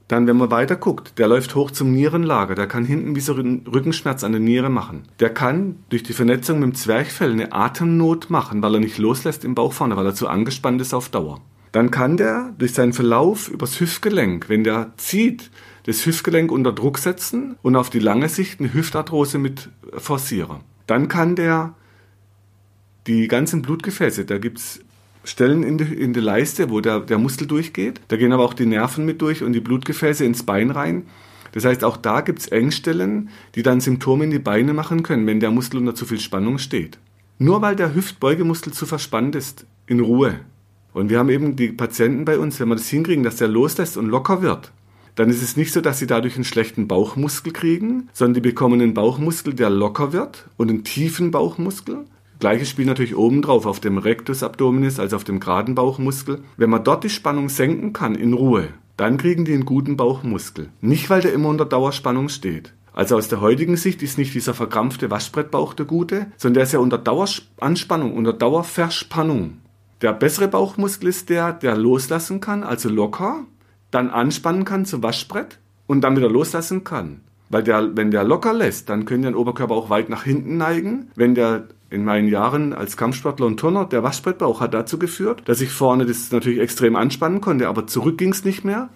Dann, wenn man weiter guckt, der läuft hoch zum Nierenlager, der kann hinten wie so einen Rückenschmerz an der Niere machen. Der kann durch die Vernetzung mit dem Zwerchfell eine Atemnot machen, weil er nicht loslässt im Bauch vorne, weil er zu angespannt ist auf Dauer dann kann der durch seinen Verlauf übers Hüftgelenk, wenn der zieht, das Hüftgelenk unter Druck setzen und auf die lange Sicht eine Hüftarthrose mit forcieren. Dann kann der die ganzen Blutgefäße, da gibt's Stellen in, die, in der Leiste, wo der, der Muskel durchgeht, da gehen aber auch die Nerven mit durch und die Blutgefäße ins Bein rein. Das heißt, auch da gibt's Engstellen, die dann Symptome in die Beine machen können, wenn der Muskel unter zu viel Spannung steht. Nur weil der Hüftbeugemuskel zu verspannt ist, in Ruhe, und wir haben eben die Patienten bei uns, wenn wir das hinkriegen, dass der loslässt und locker wird, dann ist es nicht so, dass sie dadurch einen schlechten Bauchmuskel kriegen, sondern die bekommen einen Bauchmuskel, der locker wird und einen tiefen Bauchmuskel. Gleiches spielt natürlich obendrauf auf dem Rectus Abdominis, also auf dem geraden Bauchmuskel. Wenn man dort die Spannung senken kann in Ruhe, dann kriegen die einen guten Bauchmuskel. Nicht, weil der immer unter Dauerspannung steht. Also aus der heutigen Sicht ist nicht dieser verkrampfte Waschbrettbauch der gute, sondern der ist ja unter Daueranspannung, unter Dauerverspannung. Der bessere Bauchmuskel ist der, der loslassen kann, also locker, dann anspannen kann zum Waschbrett und dann wieder loslassen kann. Weil der, wenn der locker lässt, dann können den Oberkörper auch weit nach hinten neigen. Wenn der in meinen Jahren als Kampfsportler und Turner, der Waschbrettbauch hat dazu geführt, dass ich vorne das natürlich extrem anspannen konnte, aber zurück ging es nicht mehr,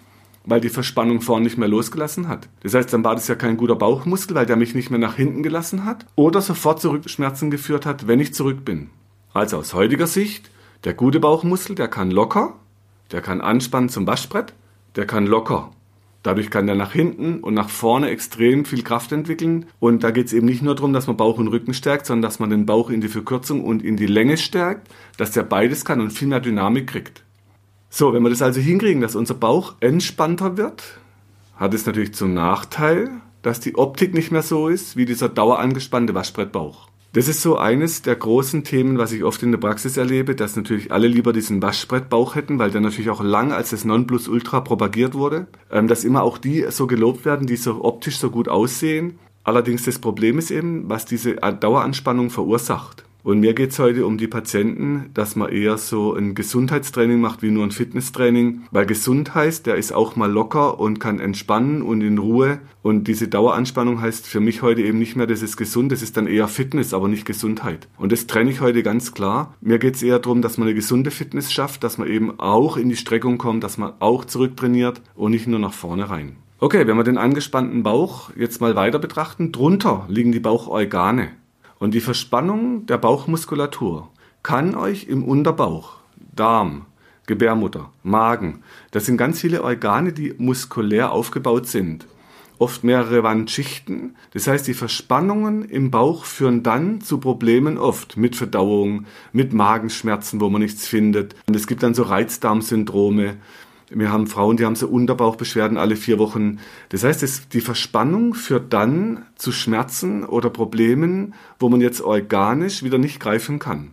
weil die Verspannung vorne nicht mehr losgelassen hat. Das heißt, dann war das ja kein guter Bauchmuskel, weil der mich nicht mehr nach hinten gelassen hat oder sofort zu Rückenschmerzen geführt hat, wenn ich zurück bin. Also aus heutiger Sicht der gute Bauchmuskel, der kann locker, der kann anspannen zum Waschbrett, der kann locker. Dadurch kann der nach hinten und nach vorne extrem viel Kraft entwickeln. Und da geht es eben nicht nur darum, dass man Bauch und Rücken stärkt, sondern dass man den Bauch in die Verkürzung und in die Länge stärkt, dass der beides kann und viel mehr Dynamik kriegt. So, wenn wir das also hinkriegen, dass unser Bauch entspannter wird, hat es natürlich zum Nachteil, dass die Optik nicht mehr so ist wie dieser dauerangespannte Waschbrettbauch. Das ist so eines der großen Themen, was ich oft in der Praxis erlebe, dass natürlich alle lieber diesen Waschbrettbauch hätten, weil der natürlich auch lang als das Nonplusultra propagiert wurde, ähm, dass immer auch die so gelobt werden, die so optisch so gut aussehen. Allerdings das Problem ist eben, was diese Daueranspannung verursacht. Und mir geht es heute um die Patienten, dass man eher so ein Gesundheitstraining macht wie nur ein Fitnesstraining, weil gesund heißt, der ist auch mal locker und kann entspannen und in Ruhe. Und diese Daueranspannung heißt für mich heute eben nicht mehr, das ist gesund, das ist dann eher Fitness, aber nicht Gesundheit. Und das trenne ich heute ganz klar. Mir geht es eher darum, dass man eine gesunde Fitness schafft, dass man eben auch in die Streckung kommt, dass man auch zurücktrainiert und nicht nur nach vorne rein. Okay, wenn wir den angespannten Bauch jetzt mal weiter betrachten, drunter liegen die Bauchorgane. Und die Verspannung der Bauchmuskulatur kann euch im Unterbauch, Darm, Gebärmutter, Magen, das sind ganz viele Organe, die muskulär aufgebaut sind. Oft mehrere Wandschichten. Das heißt, die Verspannungen im Bauch führen dann zu Problemen oft mit Verdauung, mit Magenschmerzen, wo man nichts findet. Und es gibt dann so Reizdarmsyndrome. Wir haben Frauen, die haben so Unterbauchbeschwerden alle vier Wochen. Das heißt, es, die Verspannung führt dann zu Schmerzen oder Problemen, wo man jetzt organisch wieder nicht greifen kann.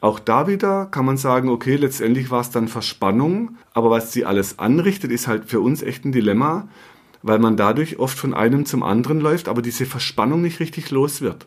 Auch da wieder kann man sagen, okay, letztendlich war es dann Verspannung, aber was sie alles anrichtet, ist halt für uns echt ein Dilemma, weil man dadurch oft von einem zum anderen läuft, aber diese Verspannung nicht richtig los wird.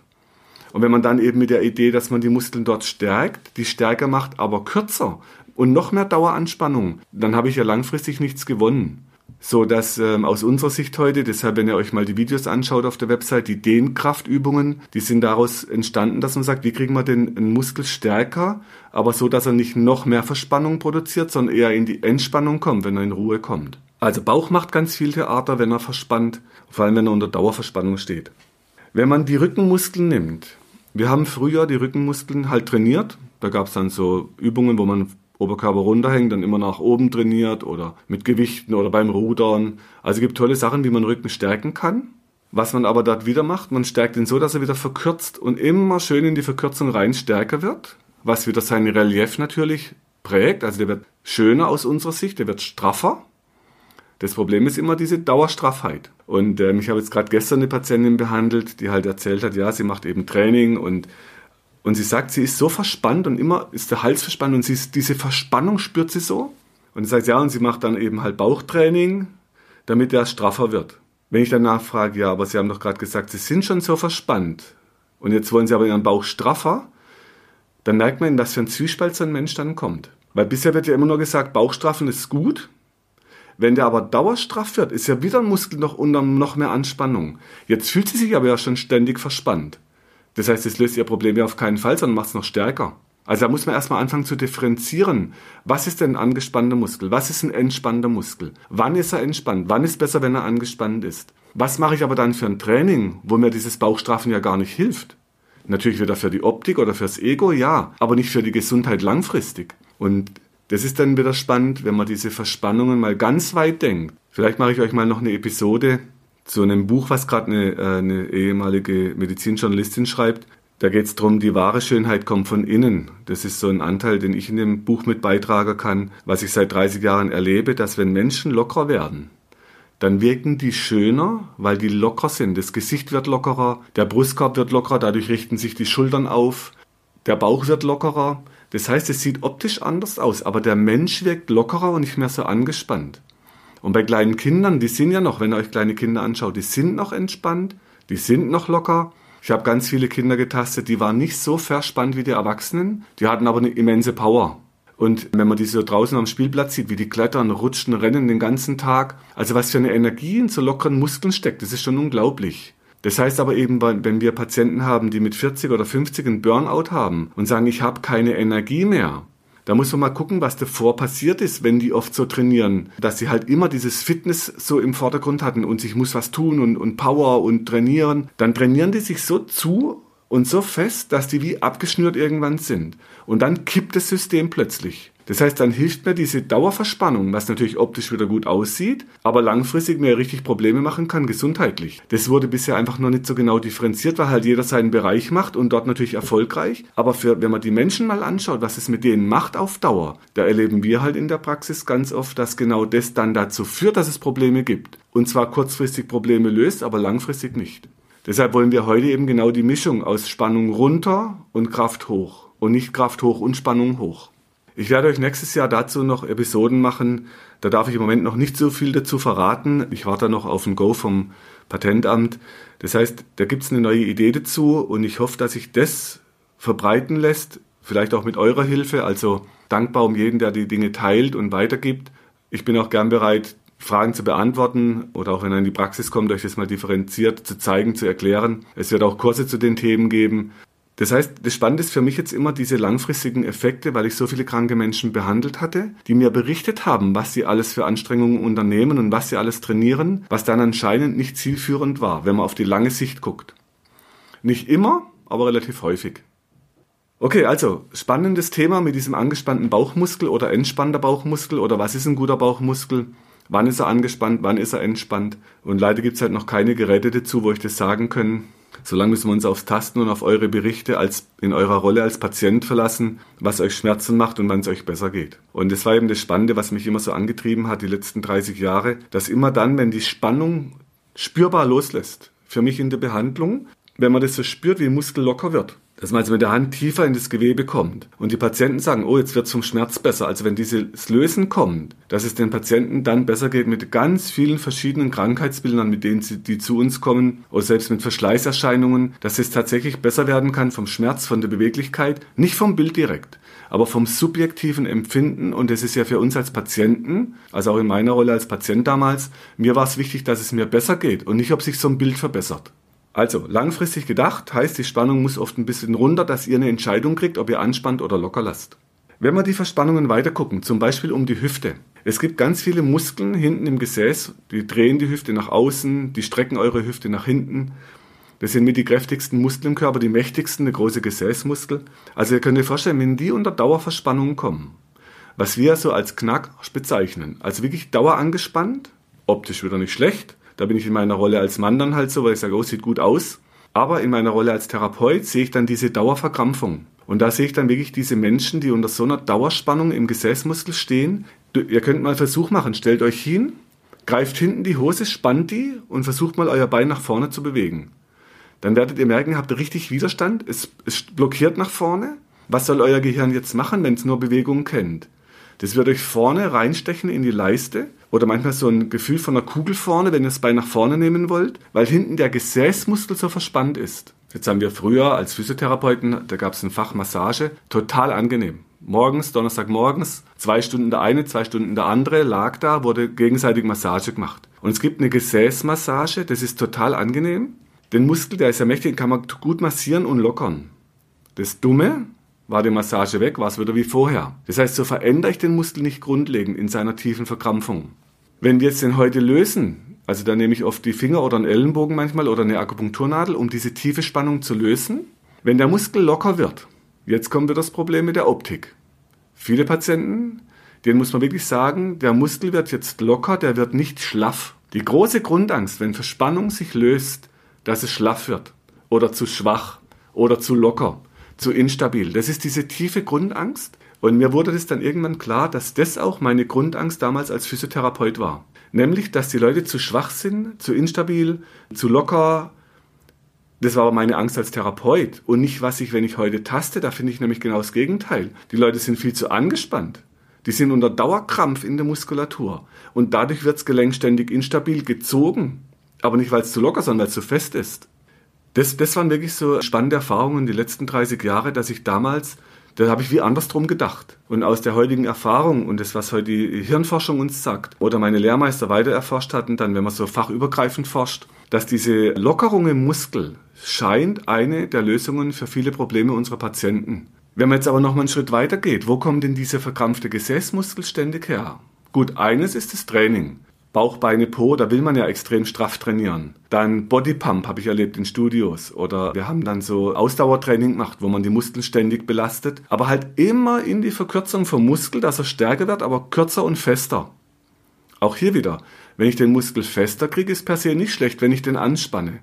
Und wenn man dann eben mit der Idee, dass man die Muskeln dort stärkt, die stärker macht, aber kürzer und noch mehr Daueranspannung, dann habe ich ja langfristig nichts gewonnen. So dass ähm, aus unserer Sicht heute, deshalb wenn ihr euch mal die Videos anschaut auf der Website, die Dehnkraftübungen, die sind daraus entstanden, dass man sagt, wie kriegen wir den einen Muskel stärker, aber so, dass er nicht noch mehr Verspannung produziert, sondern eher in die Entspannung kommt, wenn er in Ruhe kommt. Also Bauch macht ganz viel Theater, wenn er verspannt, vor allem wenn er unter Dauerverspannung steht. Wenn man die Rückenmuskeln nimmt, wir haben früher die Rückenmuskeln halt trainiert, da gab es dann so Übungen, wo man Oberkörper runterhängt, dann immer nach oben trainiert oder mit Gewichten oder beim Rudern. Also es gibt tolle Sachen, wie man Rücken stärken kann. Was man aber dort wieder macht, man stärkt ihn so, dass er wieder verkürzt und immer schön in die Verkürzung rein stärker wird, was wieder sein Relief natürlich prägt. Also der wird schöner aus unserer Sicht, der wird straffer. Das Problem ist immer diese Dauerstraffheit. Und ähm, ich habe jetzt gerade gestern eine Patientin behandelt, die halt erzählt hat, ja, sie macht eben Training und und sie sagt, sie ist so verspannt und immer ist der Hals verspannt und sie ist, diese Verspannung spürt sie so. Und sie sagt, ja, und sie macht dann eben halt Bauchtraining, damit er straffer wird. Wenn ich dann nachfrage, ja, aber Sie haben doch gerade gesagt, Sie sind schon so verspannt und jetzt wollen Sie aber Ihren Bauch straffer, dann merkt man, dass für ein Zwiespalt so ein Mensch dann kommt. Weil bisher wird ja immer nur gesagt, Bauchstraffen ist gut. Wenn der aber dauerstraff wird, ist ja wieder ein Muskel noch unter noch mehr Anspannung. Jetzt fühlt sie sich aber ja schon ständig verspannt. Das heißt, es löst ihr Problem ja auf keinen Fall, sondern macht es noch stärker. Also da muss man erstmal anfangen zu differenzieren. Was ist denn ein angespannter Muskel? Was ist ein entspannter Muskel? Wann ist er entspannt? Wann ist besser, wenn er angespannt ist? Was mache ich aber dann für ein Training, wo mir dieses Bauchstrafen ja gar nicht hilft? Natürlich wieder für die Optik oder fürs Ego, ja, aber nicht für die Gesundheit langfristig. Und das ist dann wieder spannend, wenn man diese Verspannungen mal ganz weit denkt. Vielleicht mache ich euch mal noch eine Episode zu einem Buch, was gerade eine, äh, eine ehemalige Medizinjournalistin schreibt. Da geht es darum, die wahre Schönheit kommt von innen. Das ist so ein Anteil, den ich in dem Buch mit beitragen kann, was ich seit 30 Jahren erlebe, dass wenn Menschen locker werden, dann wirken die schöner, weil die locker sind. Das Gesicht wird lockerer, der Brustkorb wird lockerer, dadurch richten sich die Schultern auf, der Bauch wird lockerer. Das heißt, es sieht optisch anders aus, aber der Mensch wirkt lockerer und nicht mehr so angespannt. Und bei kleinen Kindern, die sind ja noch, wenn ihr euch kleine Kinder anschaut, die sind noch entspannt, die sind noch locker. Ich habe ganz viele Kinder getastet, die waren nicht so verspannt wie die Erwachsenen, die hatten aber eine immense Power. Und wenn man die so draußen am Spielplatz sieht, wie die klettern, rutschen, rennen den ganzen Tag, also was für eine Energie in so lockeren Muskeln steckt, das ist schon unglaublich. Das heißt aber eben, wenn wir Patienten haben, die mit 40 oder 50 einen Burnout haben und sagen, ich habe keine Energie mehr, da muss man mal gucken, was davor passiert ist, wenn die oft so trainieren. Dass sie halt immer dieses Fitness so im Vordergrund hatten und sich muss was tun und, und Power und trainieren. Dann trainieren die sich so zu und so fest, dass die wie abgeschnürt irgendwann sind. Und dann kippt das System plötzlich. Das heißt, dann hilft mir diese Dauerverspannung, was natürlich optisch wieder gut aussieht, aber langfristig mir richtig Probleme machen kann, gesundheitlich. Das wurde bisher einfach noch nicht so genau differenziert, weil halt jeder seinen Bereich macht und dort natürlich erfolgreich. Aber für, wenn man die Menschen mal anschaut, was es mit denen macht auf Dauer, da erleben wir halt in der Praxis ganz oft, dass genau das dann dazu führt, dass es Probleme gibt. Und zwar kurzfristig Probleme löst, aber langfristig nicht. Deshalb wollen wir heute eben genau die Mischung aus Spannung runter und Kraft hoch und nicht Kraft hoch und Spannung hoch. Ich werde euch nächstes Jahr dazu noch Episoden machen. Da darf ich im Moment noch nicht so viel dazu verraten. Ich warte noch auf ein Go vom Patentamt. Das heißt, da gibt es eine neue Idee dazu und ich hoffe, dass sich das verbreiten lässt, vielleicht auch mit eurer Hilfe. Also dankbar um jeden, der die Dinge teilt und weitergibt. Ich bin auch gern bereit, Fragen zu beantworten oder auch wenn er in die Praxis kommt, euch das mal differenziert zu zeigen, zu erklären. Es wird auch Kurse zu den Themen geben. Das heißt, das Spannende ist für mich jetzt immer diese langfristigen Effekte, weil ich so viele kranke Menschen behandelt hatte, die mir berichtet haben, was sie alles für Anstrengungen unternehmen und was sie alles trainieren, was dann anscheinend nicht zielführend war, wenn man auf die lange Sicht guckt. Nicht immer, aber relativ häufig. Okay, also spannendes Thema mit diesem angespannten Bauchmuskel oder entspannter Bauchmuskel oder was ist ein guter Bauchmuskel? Wann ist er angespannt, wann ist er entspannt? Und leider gibt es halt noch keine Geräte dazu, wo ich das sagen kann Solange müssen wir uns aufs Tasten und auf eure Berichte als, in eurer Rolle als Patient verlassen, was euch Schmerzen macht und wann es euch besser geht. Und das war eben das Spannende, was mich immer so angetrieben hat, die letzten 30 Jahre, dass immer dann, wenn die Spannung spürbar loslässt, für mich in der Behandlung, wenn man das so spürt, wie ein Muskel locker wird, dass man also mit der Hand tiefer in das Gewebe kommt. Und die Patienten sagen, oh, jetzt wird es vom Schmerz besser. Also wenn dieses Lösen kommt, dass es den Patienten dann besser geht mit ganz vielen verschiedenen Krankheitsbildern, mit denen sie, die zu uns kommen, oder selbst mit Verschleißerscheinungen, dass es tatsächlich besser werden kann vom Schmerz, von der Beweglichkeit, nicht vom Bild direkt, aber vom subjektiven Empfinden. Und das ist ja für uns als Patienten, also auch in meiner Rolle als Patient damals, mir war es wichtig, dass es mir besser geht und nicht, ob sich so ein Bild verbessert. Also langfristig gedacht heißt, die Spannung muss oft ein bisschen runter, dass ihr eine Entscheidung kriegt, ob ihr anspannt oder locker lasst. Wenn wir die Verspannungen weiter gucken, zum Beispiel um die Hüfte. Es gibt ganz viele Muskeln hinten im Gesäß, die drehen die Hüfte nach außen, die strecken eure Hüfte nach hinten. Das sind mit die kräftigsten Muskeln im Körper, die mächtigsten, der große Gesäßmuskel. Also ihr könnt euch vorstellen, wenn die unter Dauerverspannung kommen, was wir so als Knack bezeichnen, also wirklich dauerangespannt, optisch wieder nicht schlecht, da bin ich in meiner Rolle als Mann dann halt so, weil ich sage, oh, sieht gut aus. Aber in meiner Rolle als Therapeut sehe ich dann diese Dauerverkrampfung. Und da sehe ich dann wirklich diese Menschen, die unter so einer Dauerspannung im Gesäßmuskel stehen. Ihr könnt mal einen Versuch machen. Stellt euch hin, greift hinten die Hose, spannt die und versucht mal euer Bein nach vorne zu bewegen. Dann werdet ihr merken, habt ihr richtig Widerstand. Es, es blockiert nach vorne. Was soll euer Gehirn jetzt machen, wenn es nur Bewegungen kennt? Das wird euch vorne reinstechen in die Leiste oder manchmal so ein Gefühl von einer Kugel vorne, wenn ihr das Bein nach vorne nehmen wollt, weil hinten der Gesäßmuskel so verspannt ist. Jetzt haben wir früher als Physiotherapeuten, da gab es ein Fach Massage, total angenehm. Morgens, Donnerstagmorgens, zwei Stunden der eine, zwei Stunden der andere, lag da, wurde gegenseitig Massage gemacht. Und es gibt eine Gesäßmassage, das ist total angenehm. Den Muskel, der ist ja mächtig, den kann man gut massieren und lockern. Das Dumme, war die Massage weg, war es wieder wie vorher. Das heißt, so verändere ich den Muskel nicht grundlegend in seiner tiefen Verkrampfung. Wenn wir jetzt den heute lösen, also da nehme ich oft die Finger oder einen Ellenbogen manchmal oder eine Akupunkturnadel, um diese tiefe Spannung zu lösen. Wenn der Muskel locker wird, jetzt kommt wieder das Problem mit der Optik. Viele Patienten, denen muss man wirklich sagen, der Muskel wird jetzt locker, der wird nicht schlaff. Die große Grundangst, wenn Verspannung sich löst, dass es schlaff wird oder zu schwach oder zu locker zu instabil. Das ist diese tiefe Grundangst. Und mir wurde das dann irgendwann klar, dass das auch meine Grundangst damals als Physiotherapeut war. Nämlich, dass die Leute zu schwach sind, zu instabil, zu locker. Das war aber meine Angst als Therapeut und nicht, was ich, wenn ich heute taste, da finde ich nämlich genau das Gegenteil. Die Leute sind viel zu angespannt. Die sind unter Dauerkrampf in der Muskulatur und dadurch wird das Gelenk ständig instabil gezogen. Aber nicht, weil es zu locker, sondern weil es zu fest ist. Das, das waren wirklich so spannende Erfahrungen die letzten 30 Jahre, dass ich damals, da habe ich wie andersrum gedacht. Und aus der heutigen Erfahrung und das, was heute die Hirnforschung uns sagt, oder meine Lehrmeister weiter erforscht hatten, dann, wenn man so fachübergreifend forscht, dass diese Lockerung im Muskel scheint eine der Lösungen für viele Probleme unserer Patienten. Wenn man jetzt aber noch mal einen Schritt weiter geht, wo kommt denn diese verkrampfte Gesäßmuskel ständig her? Gut, eines ist das Training. Bauch, Beine, Po, da will man ja extrem straff trainieren. Dann Bodypump habe ich erlebt in Studios. Oder wir haben dann so Ausdauertraining gemacht, wo man die Muskeln ständig belastet. Aber halt immer in die Verkürzung vom Muskel, dass er stärker wird, aber kürzer und fester. Auch hier wieder. Wenn ich den Muskel fester kriege, ist per se nicht schlecht, wenn ich den anspanne.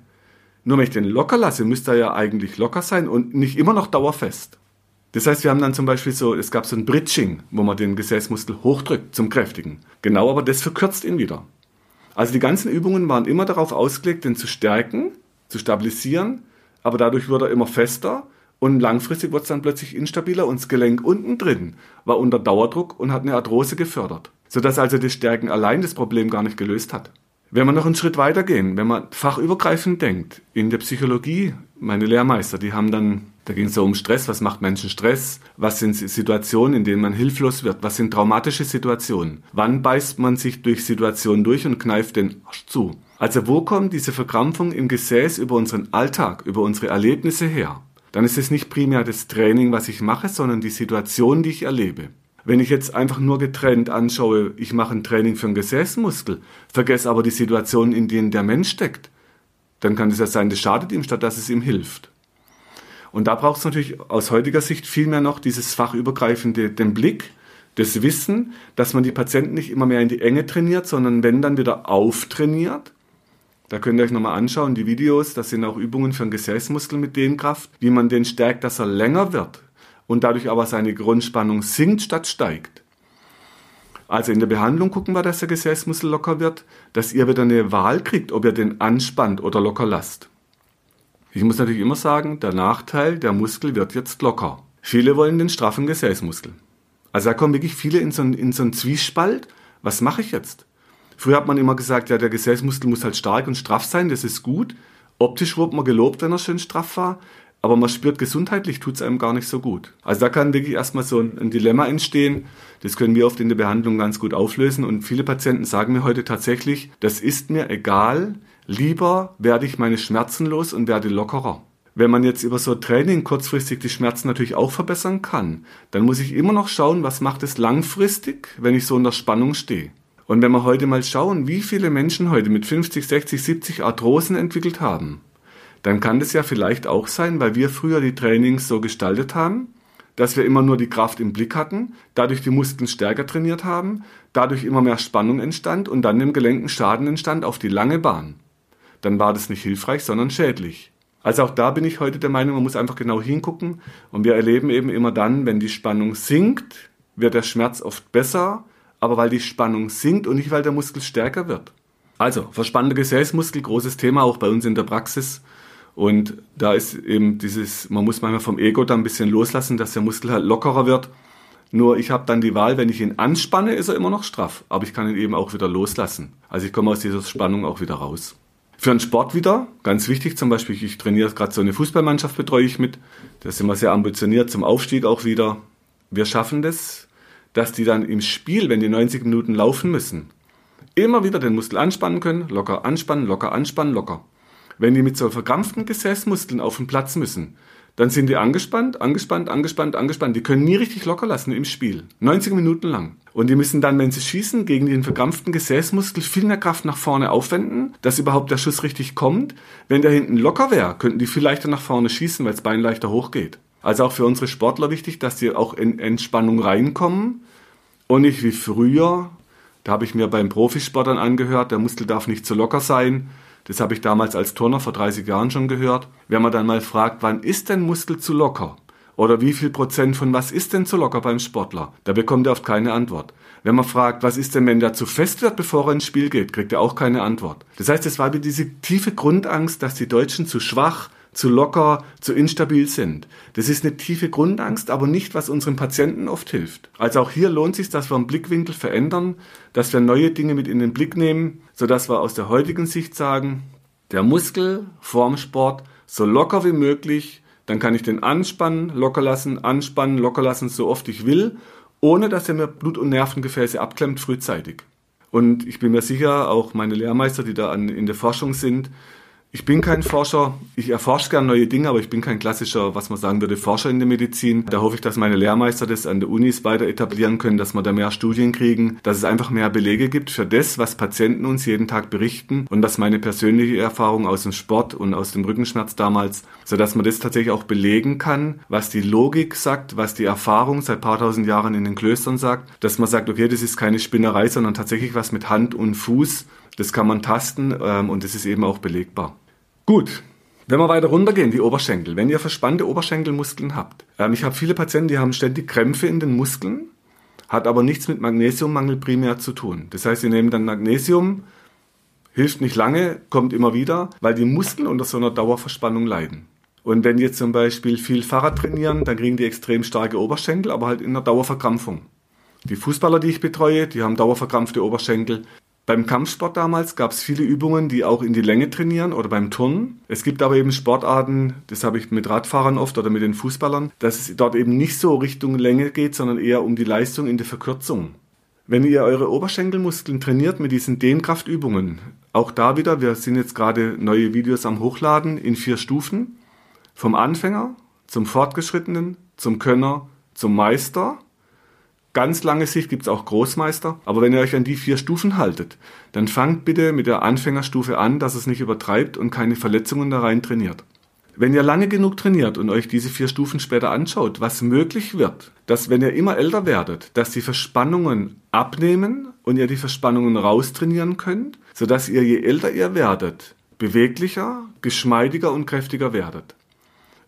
Nur wenn ich den locker lasse, müsste er ja eigentlich locker sein und nicht immer noch dauerfest. Das heißt, wir haben dann zum Beispiel so, es gab so ein Bridging, wo man den Gesäßmuskel hochdrückt zum Kräftigen. Genau, aber das verkürzt ihn wieder. Also die ganzen Übungen waren immer darauf ausgelegt, den zu stärken, zu stabilisieren, aber dadurch wurde er immer fester und langfristig wurde es dann plötzlich instabiler und das Gelenk unten drin war unter Dauerdruck und hat eine Arthrose gefördert. Sodass also das Stärken allein das Problem gar nicht gelöst hat. Wenn wir noch einen Schritt weiter gehen, wenn man fachübergreifend denkt, in der Psychologie, meine Lehrmeister, die haben dann da ging es so um Stress. Was macht Menschen Stress? Was sind Situationen, in denen man hilflos wird? Was sind traumatische Situationen? Wann beißt man sich durch Situationen durch und kneift den Arsch zu? Also wo kommt diese Verkrampfung im Gesäß über unseren Alltag, über unsere Erlebnisse her? Dann ist es nicht primär das Training, was ich mache, sondern die Situation, die ich erlebe. Wenn ich jetzt einfach nur getrennt anschaue, ich mache ein Training für einen Gesäßmuskel, vergesse aber die Situation, in denen der Mensch steckt, dann kann es ja sein, das schadet ihm, statt dass es ihm hilft. Und da braucht es natürlich aus heutiger Sicht vielmehr noch dieses fachübergreifende, den Blick, das Wissen, dass man die Patienten nicht immer mehr in die Enge trainiert, sondern wenn dann wieder auftrainiert, Da könnt ihr euch nochmal anschauen, die Videos, das sind auch Übungen für den Gesäßmuskel mit Dehnkraft, wie man den stärkt, dass er länger wird und dadurch aber seine Grundspannung sinkt statt steigt. Also in der Behandlung gucken wir, dass der Gesäßmuskel locker wird, dass ihr wieder eine Wahl kriegt, ob ihr den anspannt oder locker lasst. Ich muss natürlich immer sagen, der Nachteil, der Muskel wird jetzt locker. Viele wollen den straffen Gesäßmuskel. Also da kommen wirklich viele in so einen, in so einen Zwiespalt. Was mache ich jetzt? Früher hat man immer gesagt, ja, der Gesäßmuskel muss halt stark und straff sein, das ist gut. Optisch wurde man gelobt, wenn er schön straff war aber man spürt, gesundheitlich tut es einem gar nicht so gut. Also da kann wirklich erstmal so ein, ein, Dilemma entstehen. Das können wir oft in der Behandlung ganz gut auflösen. Und viele Patienten sagen mir heute tatsächlich, das ist mir egal, lieber werde ich meine Schmerzen los und werde lockerer. Wenn man jetzt über so Training kurzfristig die Schmerzen natürlich auch verbessern kann, dann muss ich immer noch schauen, was macht es langfristig, wenn ich so in der Spannung stehe. Und wenn wir heute mal schauen, wie viele Menschen heute mit 50, 60, 70 Arthrosen entwickelt haben, dann kann das ja vielleicht auch sein, weil wir früher die Trainings so gestaltet haben, dass wir immer nur die Kraft im Blick hatten, dadurch die Muskeln stärker trainiert haben, dadurch immer mehr Spannung entstand und dann im Gelenken Schaden entstand auf die lange Bahn. Dann war das nicht hilfreich, sondern schädlich. Also auch da bin ich heute der Meinung, man muss einfach genau hingucken und wir erleben eben immer dann, wenn die Spannung sinkt, wird der Schmerz oft besser, aber weil die Spannung sinkt und nicht weil der Muskel stärker wird. Also, verspannter Gesäßmuskel, großes Thema auch bei uns in der Praxis. Und da ist eben dieses, man muss manchmal vom Ego da ein bisschen loslassen, dass der Muskel halt lockerer wird. Nur ich habe dann die Wahl, wenn ich ihn anspanne, ist er immer noch straff. Aber ich kann ihn eben auch wieder loslassen. Also ich komme aus dieser Spannung auch wieder raus. Für einen Sport wieder, ganz wichtig zum Beispiel, ich trainiere gerade so eine Fußballmannschaft, betreue ich mit. Da sind wir sehr ambitioniert zum Aufstieg auch wieder. Wir schaffen das, dass die dann im Spiel, wenn die 90 Minuten laufen müssen, immer wieder den Muskel anspannen können, locker anspannen, locker anspannen, locker. Wenn die mit so verkrampften Gesäßmuskeln auf den Platz müssen, dann sind die angespannt, angespannt, angespannt, angespannt. Die können nie richtig locker lassen im Spiel. 90 Minuten lang. Und die müssen dann, wenn sie schießen, gegen den verkrampften Gesäßmuskel viel mehr Kraft nach vorne aufwenden, dass überhaupt der Schuss richtig kommt. Wenn der hinten locker wäre, könnten die viel leichter nach vorne schießen, weil das Bein leichter hochgeht. Also auch für unsere Sportler wichtig, dass die auch in Entspannung reinkommen und nicht wie früher. Da habe ich mir beim Profisportern angehört, der Muskel darf nicht zu locker sein das habe ich damals als Turner vor 30 Jahren schon gehört. Wenn man dann mal fragt, wann ist denn Muskel zu locker? Oder wie viel Prozent von was ist denn zu locker beim Sportler? Da bekommt er oft keine Antwort. Wenn man fragt, was ist denn, wenn der zu fest wird, bevor er ins Spiel geht, kriegt er auch keine Antwort. Das heißt, es war diese tiefe Grundangst, dass die Deutschen zu schwach, zu locker, zu instabil sind. Das ist eine tiefe Grundangst, aber nicht, was unseren Patienten oft hilft. Also auch hier lohnt sich, dass wir einen Blickwinkel verändern, dass wir neue Dinge mit in den Blick nehmen, sodass wir aus der heutigen Sicht sagen, der Muskel vorm Sport so locker wie möglich, dann kann ich den anspannen, locker lassen, anspannen, locker lassen, so oft ich will, ohne dass er mir Blut- und Nervengefäße abklemmt frühzeitig. Und ich bin mir sicher, auch meine Lehrmeister, die da an, in der Forschung sind, ich bin kein Forscher, ich erforsche gerne neue Dinge, aber ich bin kein klassischer, was man sagen würde, Forscher in der Medizin. Da hoffe ich, dass meine Lehrmeister das an der Unis weiter etablieren können, dass wir da mehr Studien kriegen, dass es einfach mehr Belege gibt für das, was Patienten uns jeden Tag berichten und dass meine persönliche Erfahrung aus dem Sport und aus dem Rückenschmerz damals, so dass man das tatsächlich auch belegen kann, was die Logik sagt, was die Erfahrung seit paar tausend Jahren in den Klöstern sagt, dass man sagt, okay, das ist keine Spinnerei, sondern tatsächlich was mit Hand und Fuß. Das kann man tasten ähm, und das ist eben auch belegbar. Gut, wenn wir weiter runtergehen, die Oberschenkel. Wenn ihr verspannte Oberschenkelmuskeln habt. Ähm, ich habe viele Patienten, die haben ständig Krämpfe in den Muskeln, hat aber nichts mit Magnesiummangel primär zu tun. Das heißt, sie nehmen dann Magnesium, hilft nicht lange, kommt immer wieder, weil die Muskeln unter so einer Dauerverspannung leiden. Und wenn jetzt zum Beispiel viel Fahrrad trainieren, dann kriegen die extrem starke Oberschenkel, aber halt in einer Dauerverkrampfung. Die Fußballer, die ich betreue, die haben dauerverkrampfte Oberschenkel. Beim Kampfsport damals gab es viele Übungen, die auch in die Länge trainieren oder beim Turnen. Es gibt aber eben Sportarten, das habe ich mit Radfahrern oft oder mit den Fußballern, dass es dort eben nicht so Richtung Länge geht, sondern eher um die Leistung in der Verkürzung. Wenn ihr eure Oberschenkelmuskeln trainiert mit diesen Dehnkraftübungen, auch da wieder, wir sind jetzt gerade neue Videos am Hochladen in vier Stufen, vom Anfänger zum Fortgeschrittenen, zum Könner, zum Meister ganz lange Sicht gibt es auch Großmeister. Aber wenn ihr euch an die vier Stufen haltet, dann fangt bitte mit der Anfängerstufe an, dass es nicht übertreibt und keine Verletzungen da rein trainiert. Wenn ihr lange genug trainiert und euch diese vier Stufen später anschaut, was möglich wird, dass wenn ihr immer älter werdet, dass die Verspannungen abnehmen und ihr die Verspannungen raustrainieren könnt, sodass ihr je älter ihr werdet, beweglicher, geschmeidiger und kräftiger werdet.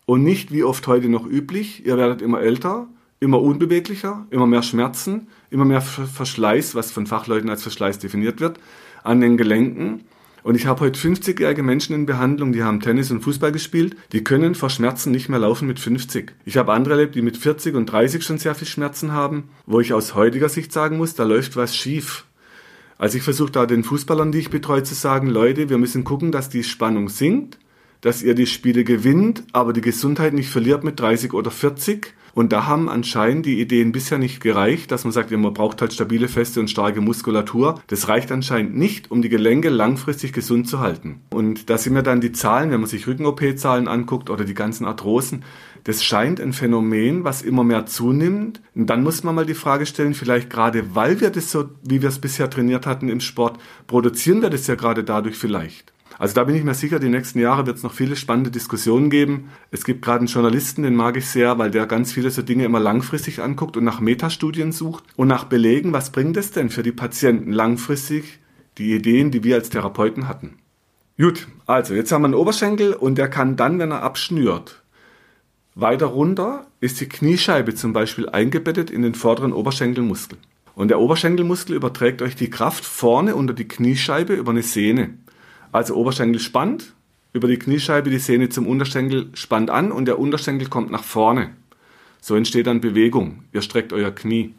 Und nicht wie oft heute noch üblich, ihr werdet immer älter, immer unbeweglicher, immer mehr Schmerzen, immer mehr Verschleiß, was von Fachleuten als Verschleiß definiert wird, an den Gelenken. Und ich habe heute 50-jährige Menschen in Behandlung, die haben Tennis und Fußball gespielt, die können vor Schmerzen nicht mehr laufen mit 50. Ich habe andere erlebt, die mit 40 und 30 schon sehr viel Schmerzen haben, wo ich aus heutiger Sicht sagen muss, da läuft was schief. Also ich versuche da den Fußballern, die ich betreue, zu sagen, Leute, wir müssen gucken, dass die Spannung sinkt, dass ihr die Spiele gewinnt, aber die Gesundheit nicht verliert mit 30 oder 40 und da haben anscheinend die Ideen bisher nicht gereicht, dass man sagt, man braucht halt stabile, feste und starke Muskulatur. Das reicht anscheinend nicht, um die Gelenke langfristig gesund zu halten. Und da sind mir dann die Zahlen, wenn man sich Rücken-OP-Zahlen anguckt oder die ganzen Arthrosen, das scheint ein Phänomen, was immer mehr zunimmt. Und dann muss man mal die Frage stellen, vielleicht gerade weil wir das so, wie wir es bisher trainiert hatten im Sport, produzieren wir das ja gerade dadurch vielleicht. Also da bin ich mir sicher, die nächsten Jahre wird es noch viele spannende Diskussionen geben. Es gibt gerade einen Journalisten, den mag ich sehr, weil der ganz viele so Dinge immer langfristig anguckt und nach Metastudien sucht und nach Belegen, was bringt es denn für die Patienten langfristig, die Ideen, die wir als Therapeuten hatten. Gut, also jetzt haben wir einen Oberschenkel und der kann dann, wenn er abschnürt, weiter runter ist die Kniescheibe zum Beispiel eingebettet in den vorderen Oberschenkelmuskel. Und der Oberschenkelmuskel überträgt euch die Kraft vorne unter die Kniescheibe über eine Sehne. Also Oberschenkel spannt, über die Kniescheibe die Sehne zum Unterschenkel spannt an und der Unterschenkel kommt nach vorne. So entsteht dann Bewegung. Ihr streckt euer Knie.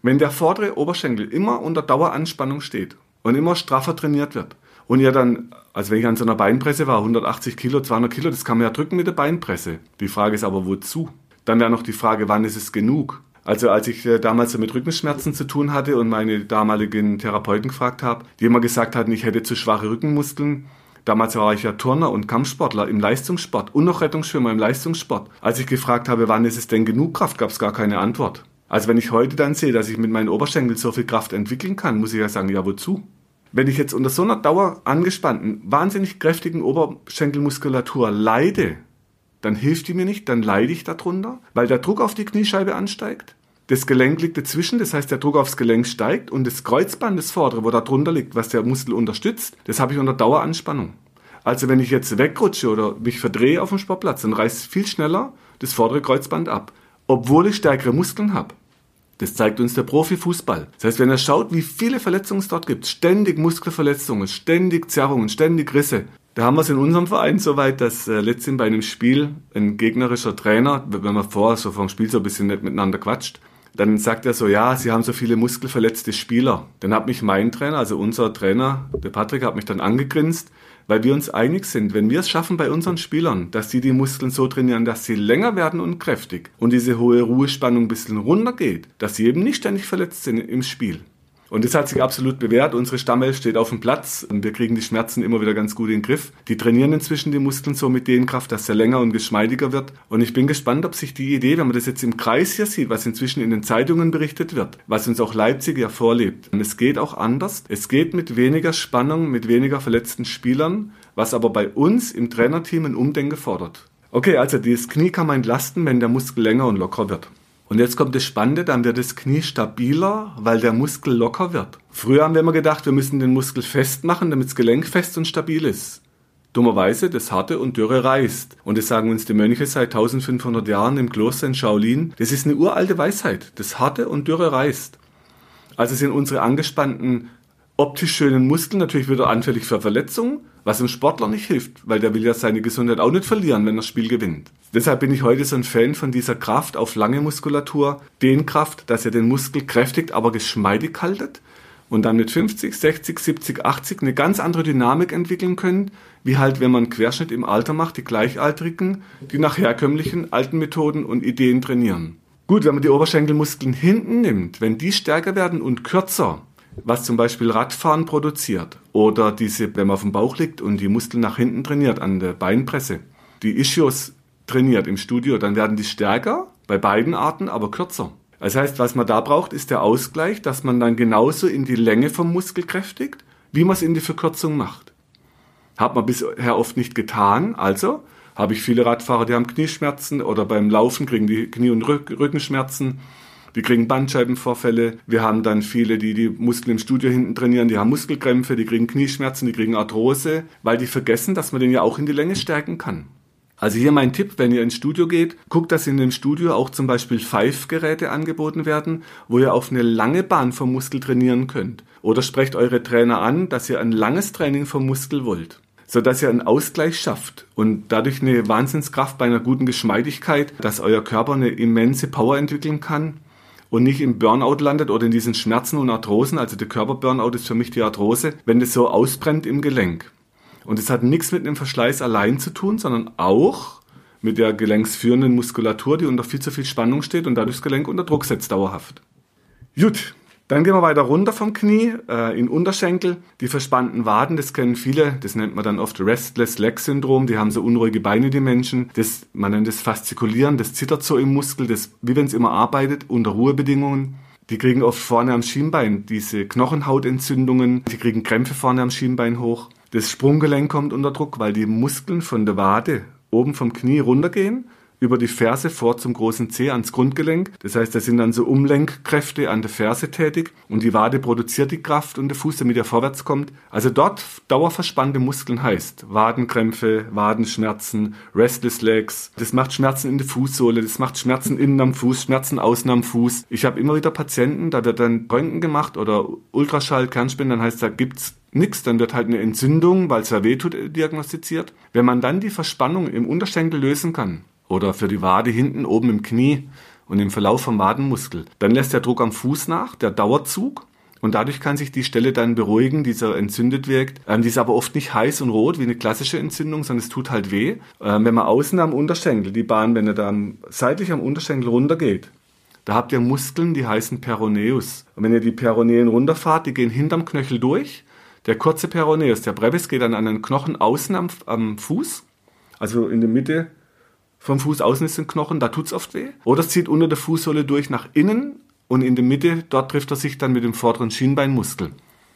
Wenn der vordere Oberschenkel immer unter Daueranspannung steht und immer straffer trainiert wird und ihr dann, also wenn ich an so einer Beinpresse war, 180 Kilo, 200 Kilo, das kann man ja drücken mit der Beinpresse. Die Frage ist aber, wozu? Dann wäre noch die Frage, wann ist es genug? Also als ich äh, damals mit Rückenschmerzen zu tun hatte und meine damaligen Therapeuten gefragt habe, die immer gesagt hatten, ich hätte zu schwache Rückenmuskeln. Damals war ich ja Turner und Kampfsportler im Leistungssport und noch Rettungsschwimmer im Leistungssport. Als ich gefragt habe, wann ist es denn genug Kraft, gab es gar keine Antwort. Also wenn ich heute dann sehe, dass ich mit meinen Oberschenkeln so viel Kraft entwickeln kann, muss ich ja sagen, ja wozu? Wenn ich jetzt unter so einer Dauer angespannten, wahnsinnig kräftigen Oberschenkelmuskulatur leide, dann hilft die mir nicht, dann leide ich darunter, weil der Druck auf die Kniescheibe ansteigt. Das Gelenk liegt dazwischen, das heißt, der Druck aufs Gelenk steigt und das Kreuzband, das vordere, wo da drunter liegt, was der Muskel unterstützt, das habe ich unter Daueranspannung. Also wenn ich jetzt wegrutsche oder mich verdrehe auf dem Sportplatz, dann reißt viel schneller das vordere Kreuzband ab, obwohl ich stärkere Muskeln habe. Das zeigt uns der Profifußball. Das heißt, wenn er schaut, wie viele Verletzungen es dort gibt, ständig Muskelverletzungen, ständig Zerrungen, ständig Risse, da haben wir es in unserem Verein so weit, dass äh, letztens bei einem Spiel ein gegnerischer Trainer, wenn man vorher so vom Spiel so ein bisschen nicht miteinander quatscht, dann sagt er so, ja, Sie haben so viele muskelverletzte Spieler. Dann hat mich mein Trainer, also unser Trainer, der Patrick, hat mich dann angegrinst, weil wir uns einig sind, wenn wir es schaffen bei unseren Spielern, dass sie die Muskeln so trainieren, dass sie länger werden und kräftig und diese hohe Ruhespannung ein bisschen runtergeht, dass sie eben nicht ständig verletzt sind im Spiel, und das hat sich absolut bewährt. Unsere Stammelf steht auf dem Platz und wir kriegen die Schmerzen immer wieder ganz gut in den Griff. Die trainieren inzwischen die Muskeln so mit Dehnkraft, dass er länger und geschmeidiger wird. Und ich bin gespannt, ob sich die Idee, wenn man das jetzt im Kreis hier sieht, was inzwischen in den Zeitungen berichtet wird, was uns auch Leipzig ja vorlebt. Und es geht auch anders. Es geht mit weniger Spannung, mit weniger verletzten Spielern, was aber bei uns im Trainerteam ein Umdenken fordert. Okay, also das Knie kann man entlasten, wenn der Muskel länger und locker wird. Und jetzt kommt das Spannende, dann wird das Knie stabiler, weil der Muskel locker wird. Früher haben wir immer gedacht, wir müssen den Muskel festmachen, damit das Gelenk fest und stabil ist. Dummerweise, das Harte und Dürre reißt. Und das sagen uns die Mönche seit 1500 Jahren im Kloster in Shaolin. Das ist eine uralte Weisheit. Das Harte und Dürre reißt. Also sind unsere angespannten optisch schönen Muskeln natürlich wieder anfällig für Verletzungen, was dem Sportler nicht hilft, weil der will ja seine Gesundheit auch nicht verlieren, wenn er das Spiel gewinnt. Deshalb bin ich heute so ein Fan von dieser Kraft auf lange Muskulatur, den Kraft, dass ihr den Muskel kräftigt, aber geschmeidig haltet und dann mit 50, 60, 70, 80 eine ganz andere Dynamik entwickeln könnt, wie halt, wenn man Querschnitt im Alter macht, die Gleichaltrigen, die nach herkömmlichen alten Methoden und Ideen trainieren. Gut, wenn man die Oberschenkelmuskeln hinten nimmt, wenn die stärker werden und kürzer, was zum Beispiel Radfahren produziert oder diese, wenn man auf dem Bauch liegt und die Muskeln nach hinten trainiert an der Beinpresse, die Ischios trainiert im Studio, dann werden die stärker bei beiden Arten, aber kürzer. Das heißt, was man da braucht, ist der Ausgleich, dass man dann genauso in die Länge vom Muskel kräftigt, wie man es in die Verkürzung macht. Hat man bisher oft nicht getan, also habe ich viele Radfahrer, die haben Knieschmerzen oder beim Laufen kriegen die Knie- und Rückenschmerzen die kriegen Bandscheibenvorfälle. Wir haben dann viele, die die Muskeln im Studio hinten trainieren, die haben Muskelkrämpfe, die kriegen Knieschmerzen, die kriegen Arthrose, weil die vergessen, dass man den ja auch in die Länge stärken kann. Also hier mein Tipp, wenn ihr ins Studio geht, guckt, dass in dem Studio auch zum Beispiel Five-Geräte angeboten werden, wo ihr auf eine lange Bahn vom Muskel trainieren könnt. Oder sprecht eure Trainer an, dass ihr ein langes Training vom Muskel wollt sodass ihr einen Ausgleich schafft und dadurch eine Wahnsinnskraft bei einer guten Geschmeidigkeit, dass euer Körper eine immense Power entwickeln kann und nicht im Burnout landet oder in diesen Schmerzen und Arthrosen. Also der Körperburnout ist für mich die Arthrose, wenn das so ausbrennt im Gelenk. Und es hat nichts mit dem Verschleiß allein zu tun, sondern auch mit der gelenksführenden Muskulatur, die unter viel zu viel Spannung steht und dadurch das Gelenk unter Druck setzt dauerhaft. Gut, dann gehen wir weiter runter vom Knie, äh, in Unterschenkel. Die verspannten Waden, das kennen viele, das nennt man dann oft Restless Leg Syndrom. Die haben so unruhige Beine, die Menschen. Das, man nennt das Faszikulieren, das zittert so im Muskel, das, wie wenn es immer arbeitet, unter Ruhebedingungen. Die kriegen oft vorne am Schienbein diese Knochenhautentzündungen, die kriegen Krämpfe vorne am Schienbein hoch. Das Sprunggelenk kommt unter Druck, weil die Muskeln von der Wade oben vom Knie runtergehen über die Ferse vor zum großen C ans Grundgelenk. Das heißt, da sind dann so Umlenkkräfte an der Ferse tätig und die Wade produziert die Kraft und der Fuß, damit er vorwärts kommt. Also dort dauerverspannte Muskeln heißt Wadenkrämpfe, Wadenschmerzen, Restless Legs. Das macht Schmerzen in der Fußsohle, das macht Schmerzen innen am Fuß, Schmerzen außen am Fuß. Ich habe immer wieder Patienten, da wird dann Röntgen gemacht oder Ultraschall, Kernspin, dann heißt da gibt's nichts, dann wird halt eine Entzündung, weil es ja wehtut, diagnostiziert. Wenn man dann die Verspannung im Unterschenkel lösen kann, oder für die Wade hinten oben im Knie und im Verlauf vom Wadenmuskel. Dann lässt der Druck am Fuß nach, der Dauerzug. Und dadurch kann sich die Stelle dann beruhigen, die so entzündet wirkt. Ähm, die ist aber oft nicht heiß und rot wie eine klassische Entzündung, sondern es tut halt weh. Ähm, wenn man außen am Unterschenkel, die Bahn, wenn er dann seitlich am Unterschenkel runtergeht, da habt ihr Muskeln, die heißen Peroneus. Und wenn ihr die Peroneen runterfahrt, die gehen hinterm Knöchel durch. Der kurze Peroneus, der Brevis, geht dann an den Knochen außen am, am Fuß, also in der Mitte vom Fuß außen ist ein Knochen, da tut's oft weh. Oder es zieht unter der Fußsohle durch nach innen und in der Mitte, dort trifft er sich dann mit dem vorderen Schienbeinmuskel.